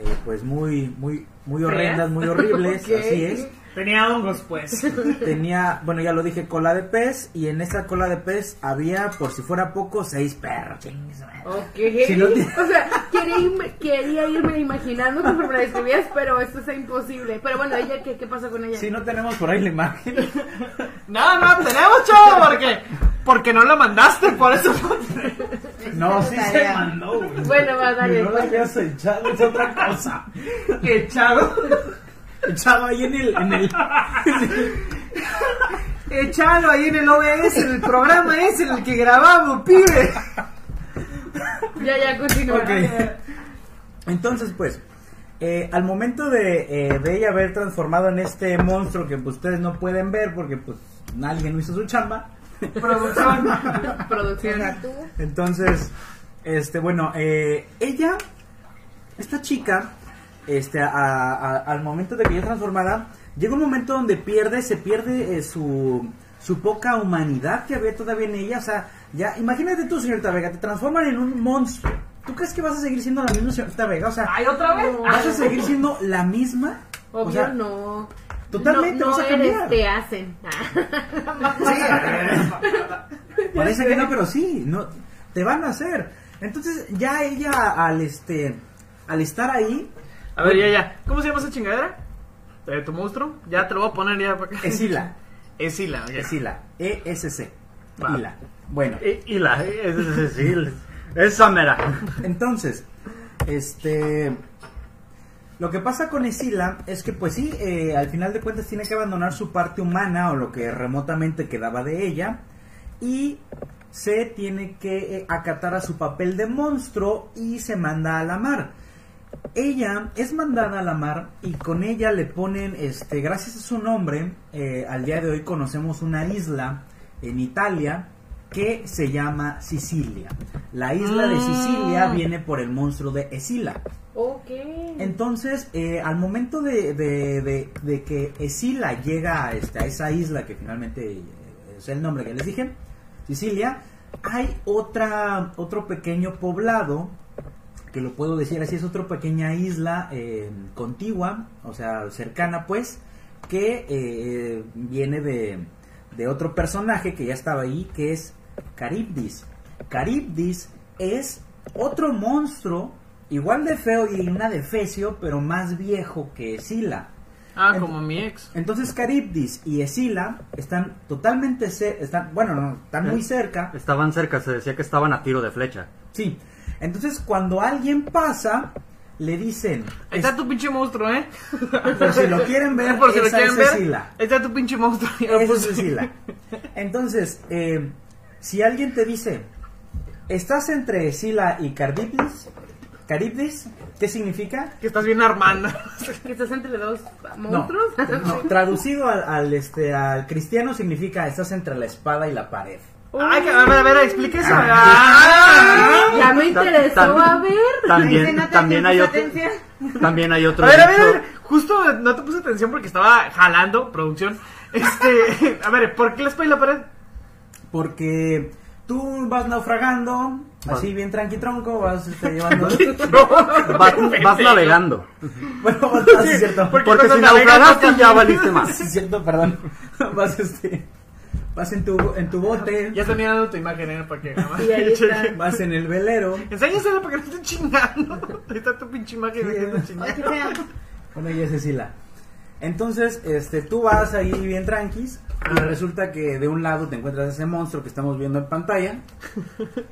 Speaker 5: eh, pues, muy, muy, muy horrendas, muy horribles, así es.
Speaker 1: Tenía hongos, pues.
Speaker 5: Tenía, bueno, ya lo dije, cola de pez. Y en esa cola de pez había, por si fuera poco, seis perros.
Speaker 2: Ok.
Speaker 5: Si no tiene-
Speaker 2: O sea, quería irme, quería irme imaginando conforme la describías, pero esto es imposible. Pero bueno, ella, ¿qué, qué pasó con ella?
Speaker 5: Si no tenemos por ahí la imagen.
Speaker 1: No, no, tenemos, chavo, porque. Porque no la mandaste, por eso.
Speaker 5: No, sí se mandó, güey.
Speaker 2: Bueno, va, dale.
Speaker 5: No la habías echado, es otra cosa.
Speaker 1: Echado.
Speaker 5: Echado ahí en el, en el,
Speaker 1: Echalo ahí en el OBS, en el programa ese en el que grabamos, pibe.
Speaker 2: Ya, ya, continúa.
Speaker 5: Entonces, pues, eh, al momento de, eh, de ella haber transformado en este monstruo que pues, ustedes no pueden ver porque pues alguien no hizo su chamba.
Speaker 1: Producción.
Speaker 2: Producción.
Speaker 5: Entonces, este, bueno, eh, ella, esta chica, este, a- a- al momento de que ya transformada, llega un momento donde pierde, se pierde eh, su, su poca humanidad que había todavía en ella. O sea, ya, imagínate tú, señorita Vega, te transforman en un monstruo. ¿Tú crees que vas a seguir siendo la misma señorita Vega? O sea,
Speaker 1: Ay, otra vez.
Speaker 5: ¿vas a seguir siendo la misma?
Speaker 2: Obvio
Speaker 5: o sea,
Speaker 2: no.
Speaker 5: totalmente
Speaker 2: no,
Speaker 5: vas
Speaker 2: no
Speaker 5: a
Speaker 2: eres,
Speaker 5: cambiar.
Speaker 2: te hacen.
Speaker 5: Parece que no, pero sí, no, te van a hacer. Entonces, ya ella al este, al estar ahí,
Speaker 1: A ver, ya, ya. ¿Cómo se llama esa chingadera? Eh, ¿Tu monstruo? Ya te lo voy a poner ya para acá.
Speaker 5: Esila.
Speaker 1: Esila, ok.
Speaker 5: Esila, E-S-C.
Speaker 1: Va.
Speaker 5: Hila. Bueno,
Speaker 3: Y, y la, es, es- es- sí, esa mera.
Speaker 5: entonces, este, lo que pasa con Esila es que, pues sí, eh, al final de cuentas tiene que abandonar su parte humana o lo que remotamente quedaba de ella y se tiene que eh, acatar a su papel de monstruo y se manda a la mar. Ella es mandada a la mar y con ella le ponen, este, gracias a su nombre, eh, al día de hoy conocemos una isla en Italia que se llama Sicilia. La isla de Sicilia
Speaker 1: Mm.
Speaker 5: viene por el monstruo de Escila.
Speaker 2: ok.
Speaker 5: Entonces, eh, al momento de, de- de- de que Escila llega a, esta, a esa isla, que finalmente eh, es el nombre que les dije, Sicilia, hay otra, otro pequeño poblado, que lo puedo decir así, es otra pequeña isla eh, contigua, o sea, cercana pues, que eh, viene de, de otro personaje que ya estaba ahí, que es Caribdis. Caribdis es otro monstruo, igual de feo y una de fecio, pero más viejo que Escila.
Speaker 1: Ah, como mi ex.
Speaker 5: Entonces Caribdis y Escila están totalmente cerca, están, bueno, no, están muy cerca.
Speaker 3: Estaban cerca, se decía que estaban a tiro de flecha.
Speaker 5: Sí. Entonces cuando alguien pasa, le dicen,
Speaker 1: Ahí está tu pinche monstruo, ¿eh?
Speaker 5: por si lo quieren ver,
Speaker 1: Por si lo quieren
Speaker 5: es
Speaker 1: ver. Ahí está tu pinche monstruo.
Speaker 5: Esa es. Escila. Entonces, eh, si alguien te dice, estás entre Escila y Caribdis, Caribdis, ¿qué significa?
Speaker 1: Que estás bien armando.
Speaker 2: ¿Que estás entre dos
Speaker 5: No,
Speaker 2: monstruos?
Speaker 5: no, traducido al, al, este, al cristiano significa estás entre la espada y la pared.
Speaker 1: Ay, que- a ver, a ver, explique eso.
Speaker 5: Ah.
Speaker 1: Ah.
Speaker 2: ya me interesó, a ver.
Speaker 3: También, también hay otro,
Speaker 4: atención.
Speaker 3: también hay otro
Speaker 1: A ver, a ver,
Speaker 3: dicho-
Speaker 1: a ver, justo no te puse atención porque estaba jalando producción. Este, a ver, ¿por qué espalda y la pared?
Speaker 5: Porque tú vas naufragando, así bien tranqui tronco, vas este, llevando...
Speaker 3: vas, vas navegando.
Speaker 5: bueno, vas, así es cierto.
Speaker 1: Porque
Speaker 3: Porque si
Speaker 1: navegas,
Speaker 3: naufragaste ya valiste más.
Speaker 5: Sí, es cierto, perdón. Vas este... Vas en tu, en tu bote,
Speaker 1: Ya estoy mirando tu imagen, ¿eh? Para que nada más.
Speaker 2: Sí, ahí está.
Speaker 5: vas en el velero.
Speaker 1: Enséñasela para que no te esté chingando. Ahí está tu pinche imagen.
Speaker 5: Sí, eh.
Speaker 1: chingando.
Speaker 5: Bueno, ella es Cecilia. Entonces, este, tú vas ahí bien tranquis y resulta que de un lado te encuentras ese monstruo que estamos viendo en pantalla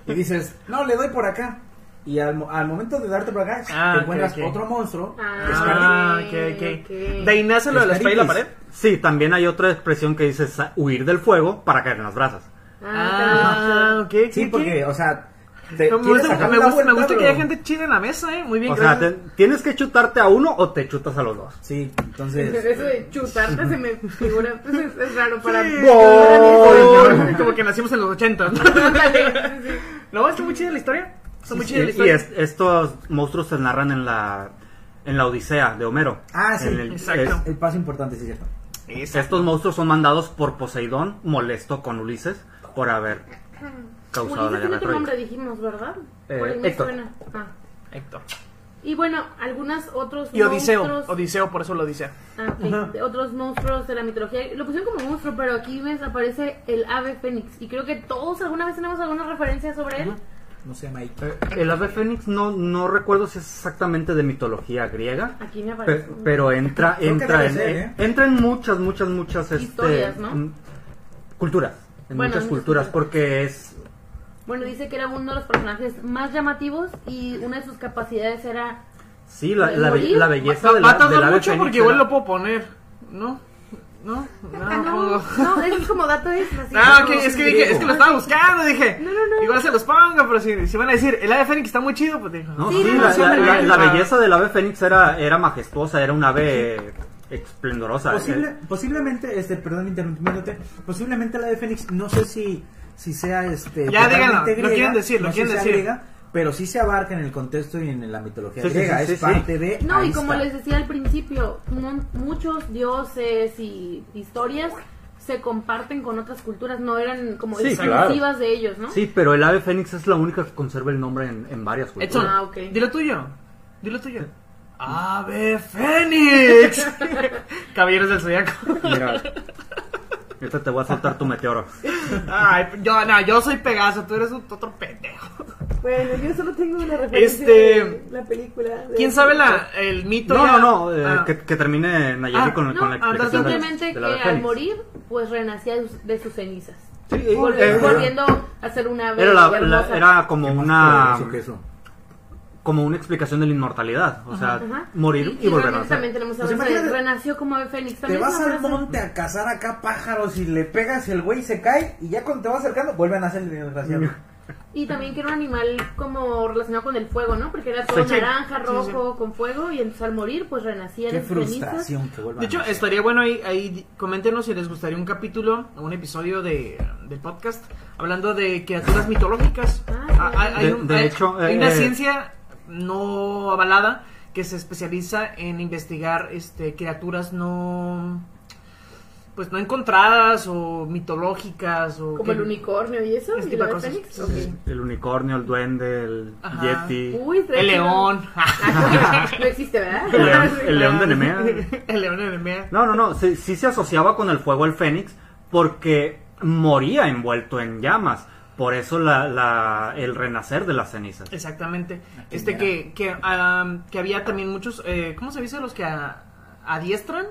Speaker 5: y dices, no, le doy por acá. Y al, al momento de darte por acá,
Speaker 1: Ah,
Speaker 5: te encuentras
Speaker 1: ok.
Speaker 5: otro monstruo.
Speaker 2: Ah.
Speaker 5: que es Cardi-
Speaker 1: Ah, ok, ok.
Speaker 2: ok.
Speaker 1: De ahí nace lo de la espalda y la pared.
Speaker 3: Sí, también hay otra expresión que dice huir del fuego para caer en las brasas.
Speaker 1: Ah, ok.
Speaker 5: Sí, porque, o sea, te
Speaker 1: Me gusta, me gusta, me
Speaker 5: vuelta,
Speaker 1: gusta que haya gente chida en la mesa, ¿eh? Muy bien,
Speaker 3: O sea,
Speaker 1: gracias.
Speaker 3: te- tienes que chutarte a uno o te chutas a los dos.
Speaker 5: Sí, entonces...
Speaker 2: Eso de chutarte se me figura, pues es, es raro para
Speaker 1: Sí.
Speaker 2: mí.
Speaker 1: Gol. Como que nacimos en los 80.
Speaker 2: Ándale, sí, sí.
Speaker 1: No, está muy chida la historia. Está muy la
Speaker 3: Y, es- estos monstruos se narran en la en la Odisea de Homero.
Speaker 5: Ah, sí,
Speaker 3: el-
Speaker 1: exacto.
Speaker 5: El paso importante, sí, es cierto.
Speaker 3: es- estos monstruos son mandados por Poseidón, molesto con Ulises por haber causado la
Speaker 2: Ulises tiene
Speaker 3: guerra Troya.
Speaker 2: nombre, dijimos, ¿verdad?
Speaker 3: Eh, Héctor.
Speaker 2: suena. Ah.
Speaker 1: Héctor.
Speaker 2: Y bueno, algunos otros
Speaker 1: Y Odiseo.
Speaker 2: monstruos-
Speaker 1: Odiseo, por eso lo dice.
Speaker 2: Ah, ok, de otros monstruos de la mitología. Lo pusieron como monstruo, pero aquí ves aparece el ave fénix. Y creo que todos alguna vez tenemos alguna referencia sobre él.
Speaker 5: No se llama ahí.
Speaker 3: Eh, El ave fénix no, no recuerdo si es exactamente de mitología griega.
Speaker 2: Aquí me
Speaker 3: pe-
Speaker 2: aparece.
Speaker 3: pero entra entra en,
Speaker 5: ser,
Speaker 3: en-
Speaker 5: ¿eh?
Speaker 3: entra en muchas muchas muchas este,
Speaker 2: Historias, ¿no?
Speaker 3: mm, culturas en
Speaker 2: Bueno,
Speaker 3: muchas culturas porque es
Speaker 2: Bueno, dice que era uno de los personajes más llamativos y una de sus capacidades era
Speaker 3: sí la, la, la belleza de la,
Speaker 1: mucho
Speaker 3: fénix
Speaker 1: porque igual
Speaker 3: era-
Speaker 1: lo puedo poner. ¿No? ¿No? No,
Speaker 2: Ah, no, no, es como dato así
Speaker 1: Ah,
Speaker 2: como-
Speaker 1: ok, es que dije, es que lo estaba buscando, dije.
Speaker 2: No, no, no.
Speaker 1: Igual se los pongo, pero si, si van a decir, el ave fénix está muy chido, pues dijo.
Speaker 3: No,
Speaker 2: Sí,
Speaker 3: sí,
Speaker 2: no,
Speaker 3: la,
Speaker 2: sí,
Speaker 3: la- la-
Speaker 2: sí.
Speaker 3: la belleza del ave fénix era, era majestuosa, era un ave esplendorosa.
Speaker 5: Posible-
Speaker 3: Eh,
Speaker 5: posiblemente, este, perdón interrumpiéndote, posiblemente la de Fénix, no sé si, si sea este.
Speaker 1: Ya, díganlo, lo quieren decir, lo
Speaker 5: no
Speaker 1: quieren decir.
Speaker 5: Pero sí se abarca en el contexto y en la mitología
Speaker 3: Sí,
Speaker 5: griega,
Speaker 3: sí, sí,
Speaker 5: es
Speaker 3: sí.
Speaker 5: parte de.
Speaker 2: No, y como
Speaker 5: está.
Speaker 2: les decía al principio, mu- muchos dioses y historias se comparten con otras culturas, no eran como
Speaker 3: Sí,
Speaker 2: exclusivas de ellos, ¿no?
Speaker 3: Sí, pero el ave fénix es la única que conserva el nombre en, en varias culturas.
Speaker 1: Edson,
Speaker 2: Ah, ok.
Speaker 1: dilo tuyo. Dilo tuyo. Ave fénix. Caballeros del zodiaco.
Speaker 3: Mira, ahorita te voy a soltar tu meteoro.
Speaker 1: Ay, yo, no, yo soy Pegaso, tú eres un otro pendejo.
Speaker 2: Bueno, yo solo tengo una
Speaker 1: referencia de
Speaker 2: la película.
Speaker 1: ¿Quién sabe la, el mito?
Speaker 3: No,
Speaker 1: ya?
Speaker 3: no, no, eh,
Speaker 1: Ah.
Speaker 3: que, que termine Nayeli
Speaker 1: Ah,
Speaker 3: con,
Speaker 1: no,
Speaker 3: con la
Speaker 1: ah,
Speaker 3: explicación
Speaker 2: Simplemente que al morir, pues renacía de sus- cenizas.
Speaker 3: Sí, eh,
Speaker 2: Volvi-
Speaker 3: eh,
Speaker 2: volviendo a ser una ave
Speaker 3: era, la- la- era como una
Speaker 5: eso.
Speaker 3: Como una explicación de la inmortalidad, o sea,
Speaker 2: Ajá.
Speaker 3: morir y,
Speaker 2: y
Speaker 3: volver a
Speaker 2: también
Speaker 3: nacer.
Speaker 2: tenemos a
Speaker 5: Pues
Speaker 2: renació como ave fénix.
Speaker 5: Te
Speaker 2: También
Speaker 5: vas al
Speaker 2: frase-
Speaker 5: monte a cazar acá pájaros y le pegas y el güey se cae y ya cuando te vas acercando vuelven a hacer el desgraciado.
Speaker 2: Y también que era un animal como relacionado con el fuego, ¿no? Porque era todo
Speaker 1: Sí.
Speaker 2: naranja,
Speaker 1: Sí, sí.
Speaker 2: rojo, con fuego, y entonces al morir, pues renacía
Speaker 5: Qué frustración que
Speaker 1: De hecho, estaría bueno ahí, ahí, coméntenos si les gustaría un capítulo o un episodio de, del podcast hablando de criaturas mitológicas.
Speaker 2: Ah,
Speaker 1: hay
Speaker 3: De-
Speaker 1: un-
Speaker 3: de
Speaker 1: hay-
Speaker 3: hecho,
Speaker 1: hay
Speaker 3: eh,
Speaker 1: una
Speaker 3: eh,
Speaker 1: ciencia no avalada que se especializa en investigar este criaturas no pues no encontradas o mitológicas o
Speaker 2: Como
Speaker 1: que-
Speaker 2: el unicornio y eso,
Speaker 1: Ese
Speaker 2: y
Speaker 1: de cosas.
Speaker 2: fénix.
Speaker 3: El unicornio, el duende, el
Speaker 1: Ajá.
Speaker 3: yeti,
Speaker 2: Uy,
Speaker 1: el león
Speaker 2: no existe, ¿verdad?
Speaker 3: el león, el león de Nemea.
Speaker 1: el león de Nemea
Speaker 3: No, no, no, sí, sí se asociaba con el fuego el fénix porque moría envuelto en llamas. Por eso la, la- el renacer de las cenizas.
Speaker 1: Exactamente.
Speaker 5: Aquí,
Speaker 1: Este
Speaker 5: mira.
Speaker 1: que, que, am, que había también muchos, eh, ¿cómo se dice? Los que a- adiestran,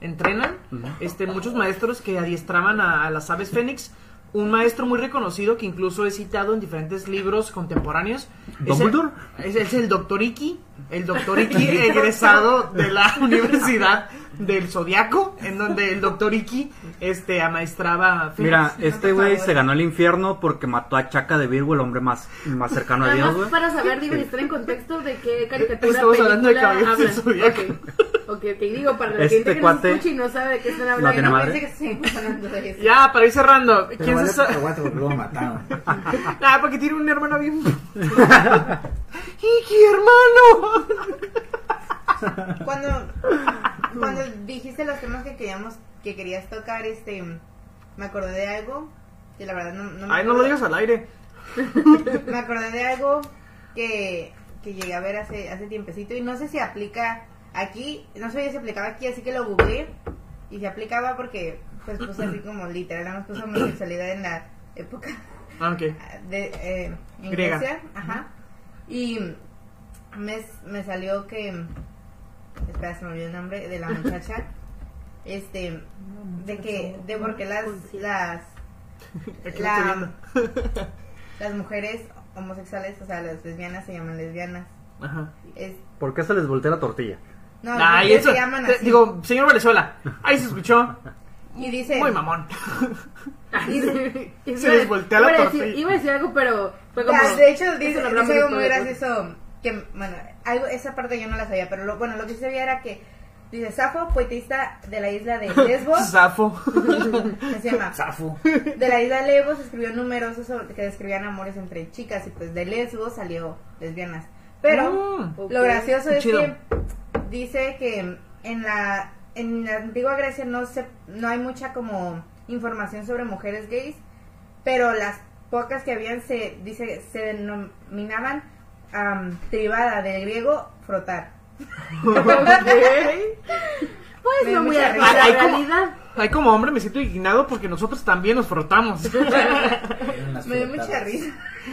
Speaker 1: entrenan. Este, muchos maestros que adiestraban a, a las aves fénix. Un maestro muy reconocido que incluso he citado en diferentes libros contemporáneos. Es el-
Speaker 3: ¿Dumbledore?
Speaker 1: Es, es el doctor Iki. El doctor Iki egresado de la Universidad del Zodiaco, en donde el doctor Iki este, amaestraba.
Speaker 3: Mira, este güey se ganó el infierno porque mató a Chaca de Virgo, el hombre más, más cercano a Dios, güey.
Speaker 2: para saber, digo, y estar en contexto de qué caricatura,
Speaker 1: Estamos hablando de
Speaker 2: película
Speaker 1: Caballeros del
Speaker 2: hablan.
Speaker 1: Zodiaco.
Speaker 2: Ok, ok. Digo, para la
Speaker 3: Este
Speaker 2: gente que
Speaker 3: cuate
Speaker 2: nos escucha y no sabe de qué están
Speaker 3: no
Speaker 2: hablando.
Speaker 3: tiene madre.
Speaker 4: Pensé que hablando de eso.
Speaker 1: Ya, para ir cerrando. ¿Quién
Speaker 5: vale,
Speaker 1: se sa-
Speaker 5: aguanta, porque luego mataron.
Speaker 1: Ah, porque tiene un hermano bien. ¡Iki, hermano!
Speaker 4: Cuando, cuando dijiste los temas que queríamos, que querías tocar, este, me acordé de algo que la verdad no, no me
Speaker 1: Ay, no lo digas al aire.
Speaker 4: Me acordé de algo que, que llegué a ver hace, hace tiempecito y no sé si aplica aquí, no sabía si aplicaba aquí, así que lo googleé y se aplicaba porque pues puse así como literal, más puse homosexualidad en la época
Speaker 1: Ah, ok.
Speaker 4: de eh, en. Grecia, ajá. Y me, me salió que espera, se me olvidó el nombre de la muchacha. Este de que de por qué las las La- las mujeres homosexuales, o sea, las lesbianas se llaman lesbianas.
Speaker 1: Ajá.
Speaker 4: Es,
Speaker 3: ¿Por qué se les voltea la tortilla?
Speaker 4: no,
Speaker 1: Ay,
Speaker 4: ¿por qué
Speaker 1: eso.
Speaker 4: se llaman
Speaker 1: te-
Speaker 4: así?
Speaker 1: digo, señor Venezuela. Ahí se escuchó.
Speaker 4: y dice
Speaker 1: Muy mamón. Se les voltea la
Speaker 2: iba a decir-
Speaker 1: tortilla.
Speaker 2: Iba a decir algo, pero fue como...
Speaker 4: Ya, de hecho, dice, dice algo muy gracioso. Que, bueno, algo, esa parte yo no la sabía, pero lo, bueno, lo que sí sabía era que, dice, Safo, poetista de la isla de Lesbos,
Speaker 1: Zafo.
Speaker 4: se llama,
Speaker 5: Zafo.
Speaker 4: de la isla de Lesbos escribió numerosos sobre- que describían amores entre chicas y pues de Lesbos salió lesbianas. Pero
Speaker 1: Mm.
Speaker 4: Lo gracioso
Speaker 1: Qué
Speaker 4: es
Speaker 1: chido.
Speaker 4: que dice que en la en la antigua Grecia no se no hay mucha como información sobre mujeres gays, pero las pocas que habían se dice se denominaban am, derivada del griego frotar.
Speaker 2: Pues no muy
Speaker 4: mucha
Speaker 2: a
Speaker 4: risa.
Speaker 2: la
Speaker 1: Ay, ¿cómo?
Speaker 2: realidad.
Speaker 1: Ay, como hombre me siento indignado porque nosotros también nos frotamos.
Speaker 4: Me dio mucha risa.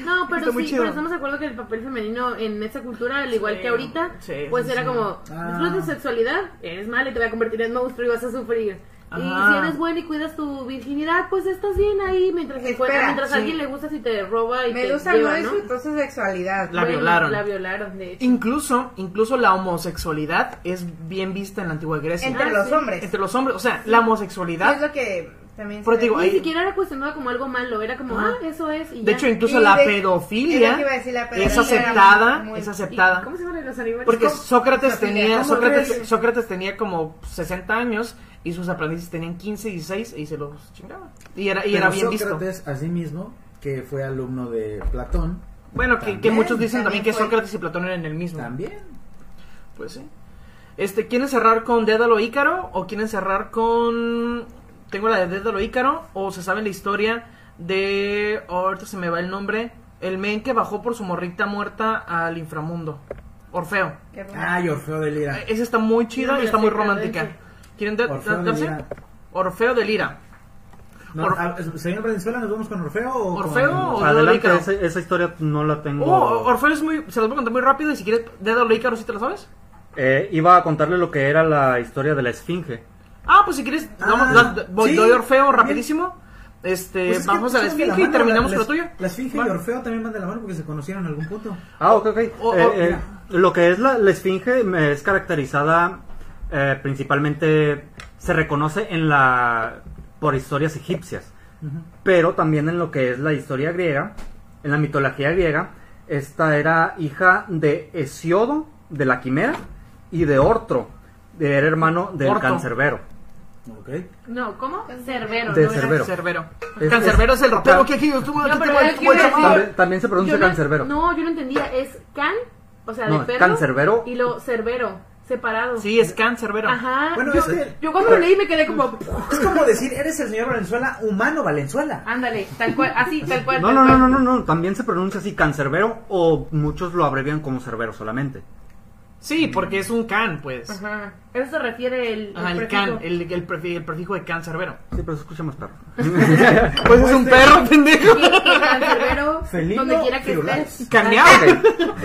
Speaker 2: No, pero
Speaker 1: Está
Speaker 2: sí,
Speaker 1: chido.
Speaker 2: pero estamos de acuerdo que el papel femenino en esa cultura, al igual
Speaker 1: Sí,
Speaker 2: que ahorita,
Speaker 1: sí,
Speaker 2: pues
Speaker 1: sí,
Speaker 2: era
Speaker 1: sí.
Speaker 2: como,
Speaker 5: Ah.
Speaker 2: disfrutas de sexualidad, eres mala y te voy a convertir en monstruo y vas a sufrir. Y
Speaker 1: Ajá.
Speaker 2: si eres buena y cuidas tu virginidad, pues estás bien ahí mientras se
Speaker 4: Espera,
Speaker 2: encuentra, mientras
Speaker 1: sí.
Speaker 2: alguien le gustas y te roba y
Speaker 4: Medusa
Speaker 2: te
Speaker 4: no
Speaker 2: lleva, ¿no?
Speaker 4: disfrutó su sexualidad.
Speaker 1: La
Speaker 2: Bueno,
Speaker 1: violaron.
Speaker 2: La violaron, de hecho.
Speaker 1: Incluso, incluso la homosexualidad es bien vista en la antigua Grecia.
Speaker 4: Entre
Speaker 2: Ah,
Speaker 4: los
Speaker 2: sí.
Speaker 4: hombres.
Speaker 1: Entre los hombres, o sea, la
Speaker 4: Es
Speaker 1: homosexualidad.
Speaker 4: lo que también
Speaker 1: Pero
Speaker 4: se
Speaker 1: digo.
Speaker 2: Ni
Speaker 1: ahí-
Speaker 2: siquiera era cuestionado como algo malo, era como,
Speaker 1: Ajá.
Speaker 2: ah, eso es. Y
Speaker 1: De
Speaker 2: ya.
Speaker 1: hecho, incluso
Speaker 4: Y
Speaker 1: la
Speaker 4: de-
Speaker 1: pedofilia
Speaker 4: es lo que iba a decir, la
Speaker 1: es
Speaker 4: pedofilia era
Speaker 1: aceptada,
Speaker 4: muy-
Speaker 1: es
Speaker 2: ¿Y
Speaker 1: aceptada.
Speaker 2: ¿Cómo se llaman los animales?
Speaker 1: Porque. Sócrates tenía,
Speaker 4: ¿cómo
Speaker 1: Sócrates? Sócrates tenía como 60 años y sus aprendices tenían 15, 16 y se los chingaban. Y era, y
Speaker 5: Pero
Speaker 1: era bien visto.
Speaker 5: Sócrates, asimismo, que fue alumno de Platón,
Speaker 1: Bueno, que, muchos dicen también,
Speaker 4: también
Speaker 1: que
Speaker 4: fue.
Speaker 1: Sócrates y Platón eran el mismo.
Speaker 5: también.
Speaker 1: Pues sí. Este, ¿quieren cerrar con Dédalo Ícaro o quieren cerrar con tengo la de Dédalo Ícaro o se sabe la historia de oh, ahorita se me va el nombre, el men que bajó por su morrita muerta al inframundo. Orfeo.
Speaker 5: Ay, Orfeo de Lira.
Speaker 1: Esa está muy chida y está muy romántica. ¿Quieren de-
Speaker 5: Orfeo de
Speaker 1: darse?
Speaker 5: Lira.
Speaker 1: Orfeo de Lira.
Speaker 5: No,
Speaker 1: Or-
Speaker 5: a- señor Valenzuela, ¿nos vamos con Orfeo o
Speaker 1: ¿Orfeo
Speaker 5: con-
Speaker 1: o-
Speaker 3: Adelante, esa, esa historia no la tengo.
Speaker 1: Oh, Orfeo es muy se las voy a contar muy rápido y si quieres Dédalo Ícaro si te la sabes.
Speaker 3: Eh, iba a contarle lo que era la historia de la Esfinge.
Speaker 1: Ah, pues si quieres,
Speaker 5: Ah,
Speaker 1: vamos, da- voy,
Speaker 5: sí,
Speaker 1: doy Orfeo
Speaker 5: bien.
Speaker 1: rapidísimo. Este,
Speaker 5: Pues
Speaker 1: vamos a la Esfinge y terminamos
Speaker 5: la-
Speaker 1: con lo tuyo.
Speaker 5: La Esfinge y Orfeo también van de la mano porque se conocieron en algún punto.
Speaker 3: Ah, ok, ok.
Speaker 1: O-
Speaker 3: Eh,
Speaker 1: o-
Speaker 3: eh, lo que es la, la Esfinge me es caracterizada eh, principalmente, se reconoce en la por historias egipcias, pero también en lo que es la historia griega, en la mitología griega, esta era hija de Hesiodo, de la quimera, y de Ortro, de era hermano del
Speaker 1: Orto.
Speaker 3: cancerbero.
Speaker 5: Ok.
Speaker 2: No, ¿cómo? Cerbero.
Speaker 3: De
Speaker 2: no
Speaker 3: Cerbero.
Speaker 1: Cerbero.
Speaker 3: Es-
Speaker 1: Cancerbero
Speaker 3: es-
Speaker 1: es el rapero
Speaker 3: Can-
Speaker 1: que aquí
Speaker 2: No, pero decir-
Speaker 3: También, también se pronuncia
Speaker 2: no-
Speaker 3: cancerbero.
Speaker 2: No, yo no entendía. Es can, o sea,
Speaker 3: No,
Speaker 2: de perro.
Speaker 3: cancerbero.
Speaker 2: Y lo cerbero, separado.
Speaker 1: Sí, es Cancerbero.
Speaker 2: Ajá.
Speaker 5: Bueno,
Speaker 2: yo,
Speaker 5: es que-
Speaker 2: yo cuando lo leí me quedé como.
Speaker 5: Es como decir, eres el señor Valenzuela, humano Valenzuela.
Speaker 2: Ándale, tal cual, así, tal cual.
Speaker 3: No,
Speaker 2: tal
Speaker 3: no, no, no, no, no, también se pronuncia así cancerbero o muchos lo abrevian como cerbero solamente.
Speaker 1: Sí, porque es un can, pues.
Speaker 2: Ajá. Eso se refiere el.
Speaker 1: Ajá, el
Speaker 2: prefijo.
Speaker 1: can, el, el, prefi- el prefijo de Cancerbero.
Speaker 3: Sí, pero se escucha más perro.
Speaker 1: Pues es un perro, pendejo.
Speaker 2: Cancerbero,
Speaker 5: Felino
Speaker 2: donde quiera que estés.
Speaker 1: Caneado.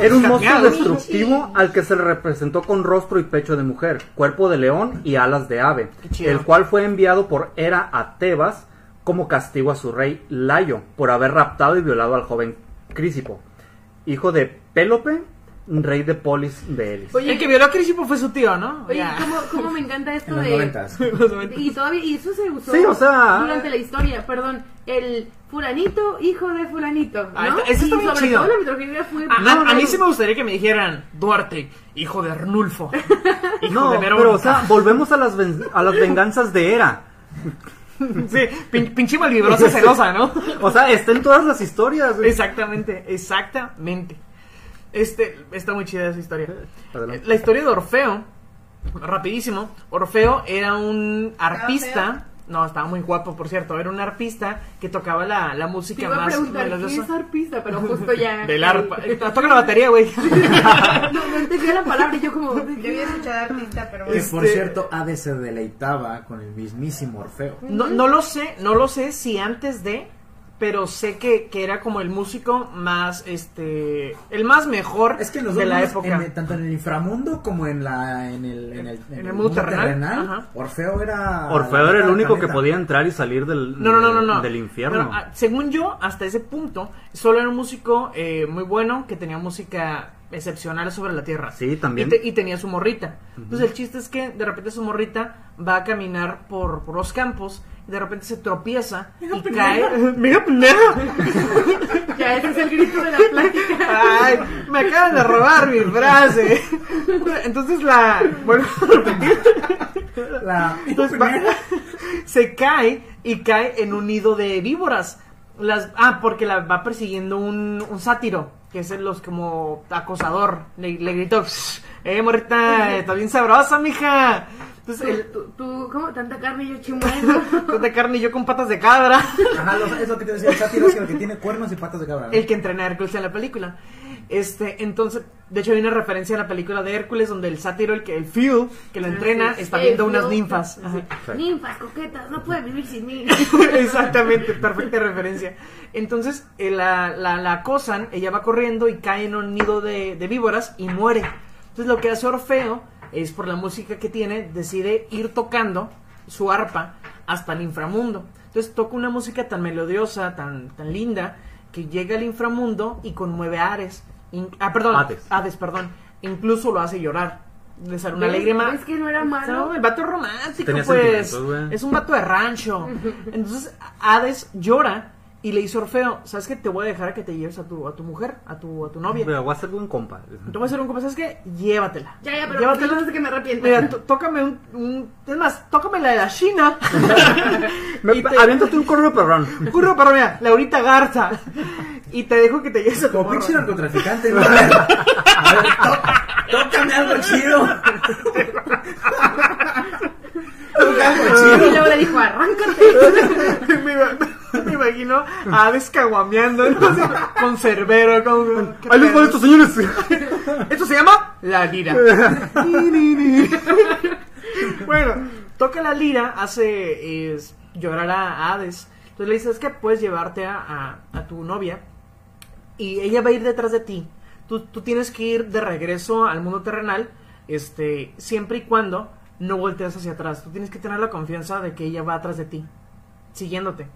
Speaker 3: Era un monstruo destructivo al que se le representó con rostro y pecho de mujer, cuerpo de león y alas de ave, el cual fue enviado por Hera a Tebas como castigo a su rey Layo por haber raptado y violado al joven Crisipo, hijo de Pélope, rey de Polis de Elis.
Speaker 2: Oye,
Speaker 1: El que violó a Crisipo fue su tío, ¿no?
Speaker 2: Oye. ¿cómo, ¿cómo me encanta esto
Speaker 5: En los
Speaker 2: de...
Speaker 5: noventas.
Speaker 2: Y todavía, y eso se usó
Speaker 3: Sí, o sea-
Speaker 2: durante la historia, perdón, el fulanito, hijo de fulanito, ¿no?
Speaker 1: Ah, eso está
Speaker 2: y
Speaker 1: bien
Speaker 2: sobre
Speaker 1: chido.
Speaker 2: todo la mitología fue...
Speaker 1: A, a-
Speaker 2: no,
Speaker 1: a mí sí me gustaría que me dijeran Duarte, hijo de Arnulfo. Hijo
Speaker 3: No,
Speaker 1: de
Speaker 3: pero o sea, volvemos a las, ven- a las venganzas de Hera.
Speaker 1: Sí, pin- pinche malvibrosa celosa, ¿no?
Speaker 3: O sea, está en todas las historias. güey.
Speaker 1: Exactamente, exactamente. Este, está muy chida esa historia.
Speaker 3: Adelante.
Speaker 1: La historia de Orfeo, rapidísimo. Orfeo era un
Speaker 4: ¿Estaba
Speaker 1: arpista. No, estaba muy guapo, por cierto. Era un arpista que tocaba la, la
Speaker 2: Te
Speaker 1: música
Speaker 2: iba a
Speaker 1: más
Speaker 2: preguntar, ¿qué es arpista? Pero justo ya...
Speaker 1: del arpa. Eh, Toca la batería, güey.
Speaker 2: no, no entendía la palabra y yo como...
Speaker 4: Yo había escuchado artista, pero
Speaker 5: Que
Speaker 4: bueno.
Speaker 5: por
Speaker 1: Este-
Speaker 5: cierto, Hades se deleitaba con el mismísimo Orfeo.
Speaker 1: No, no lo sé, no lo sé si antes de, pero sé que, que era como el músico más, este, el más mejor
Speaker 5: Es que los
Speaker 1: de la época.
Speaker 5: en- tanto en el inframundo como en la en el, en el,
Speaker 1: En el mundo terrenal.
Speaker 5: Orfeo era
Speaker 3: Orfeo era el único que podía entrar y salir del,
Speaker 1: No, no, no, no, no.
Speaker 3: del infierno.
Speaker 1: No, ah, según yo, hasta ese punto, solo era un músico eh, muy bueno que tenía música excepcional sobre la tierra.
Speaker 3: Sí, también.
Speaker 1: Y, te- y tenía su morrita. Entonces el chiste es que de repente su morrita va a caminar por, por los campos de repente se tropieza y cae. ¡Mira, pendeja!
Speaker 2: Ya, ese es el grito de la plática.
Speaker 1: Ay, me acaban de robar mi frase. Entonces la. Bueno, a repetir.
Speaker 5: La-
Speaker 1: Entonces va- se cae y cae en un nido de víboras. Las, ah, porque la va persiguiendo un, un sátiro, que es el los como acosador. Le, le gritó, eh, morrita, está bien sabrosa, mija. Entonces,
Speaker 2: Tú,
Speaker 1: el,
Speaker 2: tú, tú, ¿cómo? Tanta carne y yo chimuelo.
Speaker 1: de carne y yo con patas de cabra.
Speaker 5: Ajá, lo- es lo que te decía, el sátiro es el que tiene cuernos y patas de cabra. ¿no?
Speaker 1: el que entrena a Hércules en la película. Este, entonces, de hecho hay una referencia a la película de Hércules donde el sátiro, el que el Phil, que lo entrena,
Speaker 2: sí.
Speaker 1: está viendo unas ninfas. Ajá.
Speaker 2: Ninfas, coquetas, no puede vivir sin mí.
Speaker 1: Exactamente, perfecta referencia. Entonces eh, la, la, la acosan, ella va corriendo y cae en un nido de, de víboras y muere. Entonces lo que hace Orfeo es por la música que tiene, decide ir tocando su arpa hasta el inframundo. Entonces toca una música tan melodiosa, tan, tan linda, que llega al inframundo y conmueve a Ares. In- ah, perdón,
Speaker 3: Hades.
Speaker 1: perdón. Incluso lo hace llorar. Le sale una lágrima.
Speaker 2: ¿Ves que no era malo?
Speaker 1: No, el vato es romántico,
Speaker 3: Tenía
Speaker 1: pues. Es un vato de rancho. Entonces, Hades llora y le dice a Orfeo, ¿sabes qué? Te voy a dejar a que te lleves a tu, a tu mujer, a tu, a tu novia.
Speaker 3: Pero voy a ser un compa.
Speaker 1: Te voy a hacer un compa, ¿sabes qué? Llévatela.
Speaker 2: Ya, ya, pero
Speaker 1: Llévatela.
Speaker 2: no sé que me arrepiento.
Speaker 1: Mira, tó- tócame un, un- Es más, tócame la de la China.
Speaker 3: Me-
Speaker 1: Y te-
Speaker 3: Aviéntate un correo perrón.
Speaker 1: Curro, pero mira, Laurita Garza. Y te dejo que te lleves a tu
Speaker 5: Como pinche narcotraficante, ¿no? A ver, tó- tócame algo chido. Toca algo
Speaker 2: Y
Speaker 5: chido.
Speaker 2: luego le dijo, arráncate.
Speaker 1: Me, ima- me imagino a Hades caguameando, ¿no? Así, con Cerbero, con... ¿qué
Speaker 3: Ahí
Speaker 1: pedo?
Speaker 3: van estos señores.
Speaker 1: Esto se llama la lira. bueno, toca la lira, hace es, llorar a Hades. Entonces le dices que puedes llevarte a, a- a tu novia y ella va a ir detrás de ti. Tú, tú tienes que ir de regreso al mundo terrenal, este, siempre y cuando no voltees hacia atrás. Tú tienes que tener la confianza de que ella va atrás de ti, siguiéndote.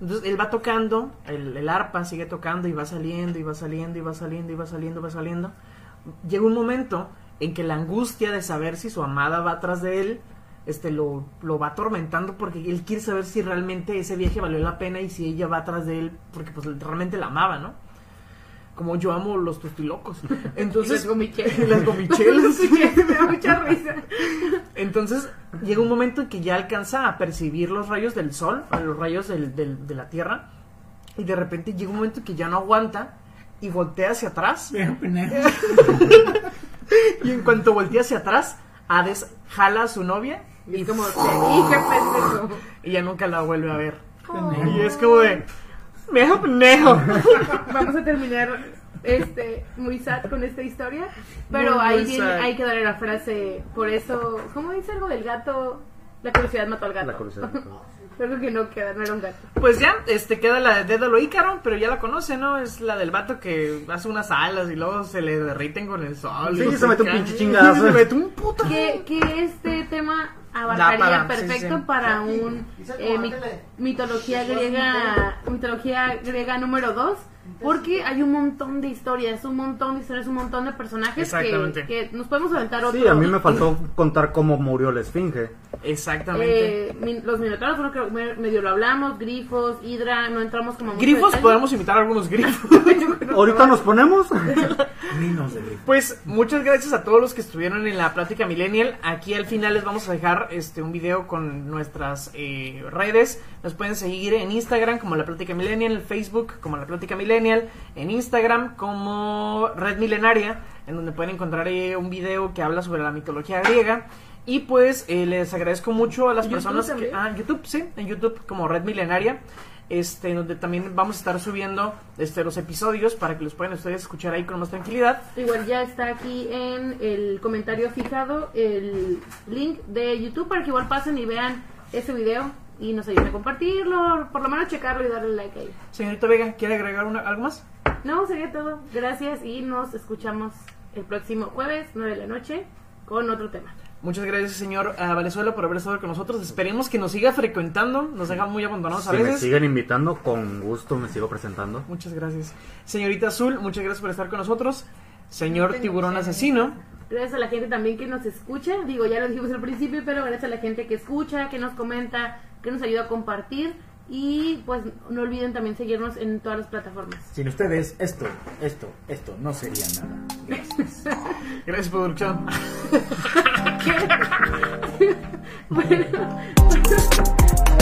Speaker 1: Entonces él va tocando, el, el arpa sigue tocando y va saliendo y va saliendo y va saliendo y va saliendo va saliendo. Llega un momento en que la angustia de saber si su amada va atrás de él, este lo, lo va atormentando porque él quiere saber si realmente ese viaje valió la pena y si ella va atrás de él porque pues realmente la amaba, ¿no? Como yo amo los tostilocos. Entonces,
Speaker 2: Las gomichelas.
Speaker 1: las gomichelas.
Speaker 2: Sí, me da mucha risa.
Speaker 1: Entonces llega un momento en que ya alcanza a percibir los rayos del sol, o los rayos del- del- de la tierra, y de repente llega un momento en que ya no aguanta y voltea hacia atrás. Y en cuanto voltea hacia atrás, Hades jala a su novia
Speaker 2: Y
Speaker 1: y,
Speaker 2: es como, sí, qué pendejo.
Speaker 1: y ya nunca la vuelve a ver. Y es como de, viejo pendejo.
Speaker 2: Vamos a terminar este muy sad con esta historia. Pero
Speaker 1: Muy,
Speaker 2: ahí
Speaker 1: muy
Speaker 2: viene, hay que darle la frase. Por eso, ¿cómo dice algo del gato? La curiosidad mató al gato.
Speaker 3: La curiosidad.
Speaker 2: Creo que no queda, no era un gato.
Speaker 1: Pues ya, este queda la de Dédalo Ícaro, pero ya la conoce, ¿no? Es la del vato que hace unas alas y luego se le derriten con el sol.
Speaker 3: Sí,
Speaker 1: y
Speaker 3: se mete un pinche chingazo.
Speaker 1: Se mete un puto.
Speaker 2: Que, que este tema abarcaría
Speaker 1: para-
Speaker 2: perfecto
Speaker 1: sí, sí.
Speaker 2: para un eh, mi- mitología griega mitología griega número 2 porque hay un montón de historias un montón de historias un montón de personajes que, nos podemos aventar otro
Speaker 3: Sí, a mí me faltó contar cómo murió la esfinge.
Speaker 1: Exactamente.
Speaker 2: Eh, min- los minotauros, bueno, creo que me- medio lo hablamos, grifos, hidra, no entramos como
Speaker 1: grifos, podemos imitar algunos grifos.
Speaker 3: Ahorita nos ponemos.
Speaker 1: Pues muchas gracias a todos los que estuvieron en la plática millennial. Aquí al final les vamos a dejar este un video con nuestras eh, redes. Nos pueden seguir en Instagram como la plática millennial, en Facebook como la plática millennial, en Instagram como Red Milenaria, en donde pueden encontrar eh, un video que habla sobre la mitología griega. Y pues eh, les agradezco mucho a las personas que ah, YouTube, sí, en YouTube como Red Milenaria. Este, donde también vamos a estar subiendo este, los episodios para que los puedan ustedes escuchar ahí con más tranquilidad.
Speaker 2: Igual ya está aquí en el comentario fijado el link de YouTube para que igual pasen y vean ese video y nos ayuden a compartirlo, por lo menos checarlo y darle like ahí.
Speaker 1: Señorita Vega, ¿quiere agregar una- algo más?
Speaker 2: No, sería todo. Gracias y nos escuchamos el próximo jueves, 9 de la noche, con otro tema.
Speaker 1: Muchas gracias, señor ah, Valenzuela, por haber estado con nosotros. Esperemos que nos siga frecuentando. Nos deja muy abandonados a
Speaker 3: Si me
Speaker 1: veces.
Speaker 3: siguen invitando, con gusto me sigo presentando.
Speaker 1: Muchas gracias. Señorita Azul, muchas gracias por estar con nosotros. Señor Tiburón Asesino,
Speaker 2: Gracias a la gente también que nos escucha. Digo, ya lo dijimos al principio, pero gracias a la gente que escucha, que nos comenta, que nos ayuda a compartir. Y pues no olviden también seguirnos en todas las plataformas.
Speaker 5: Sin ustedes, esto, esto, esto no sería nada. Gracias.
Speaker 1: gracias, producción.
Speaker 2: bueno,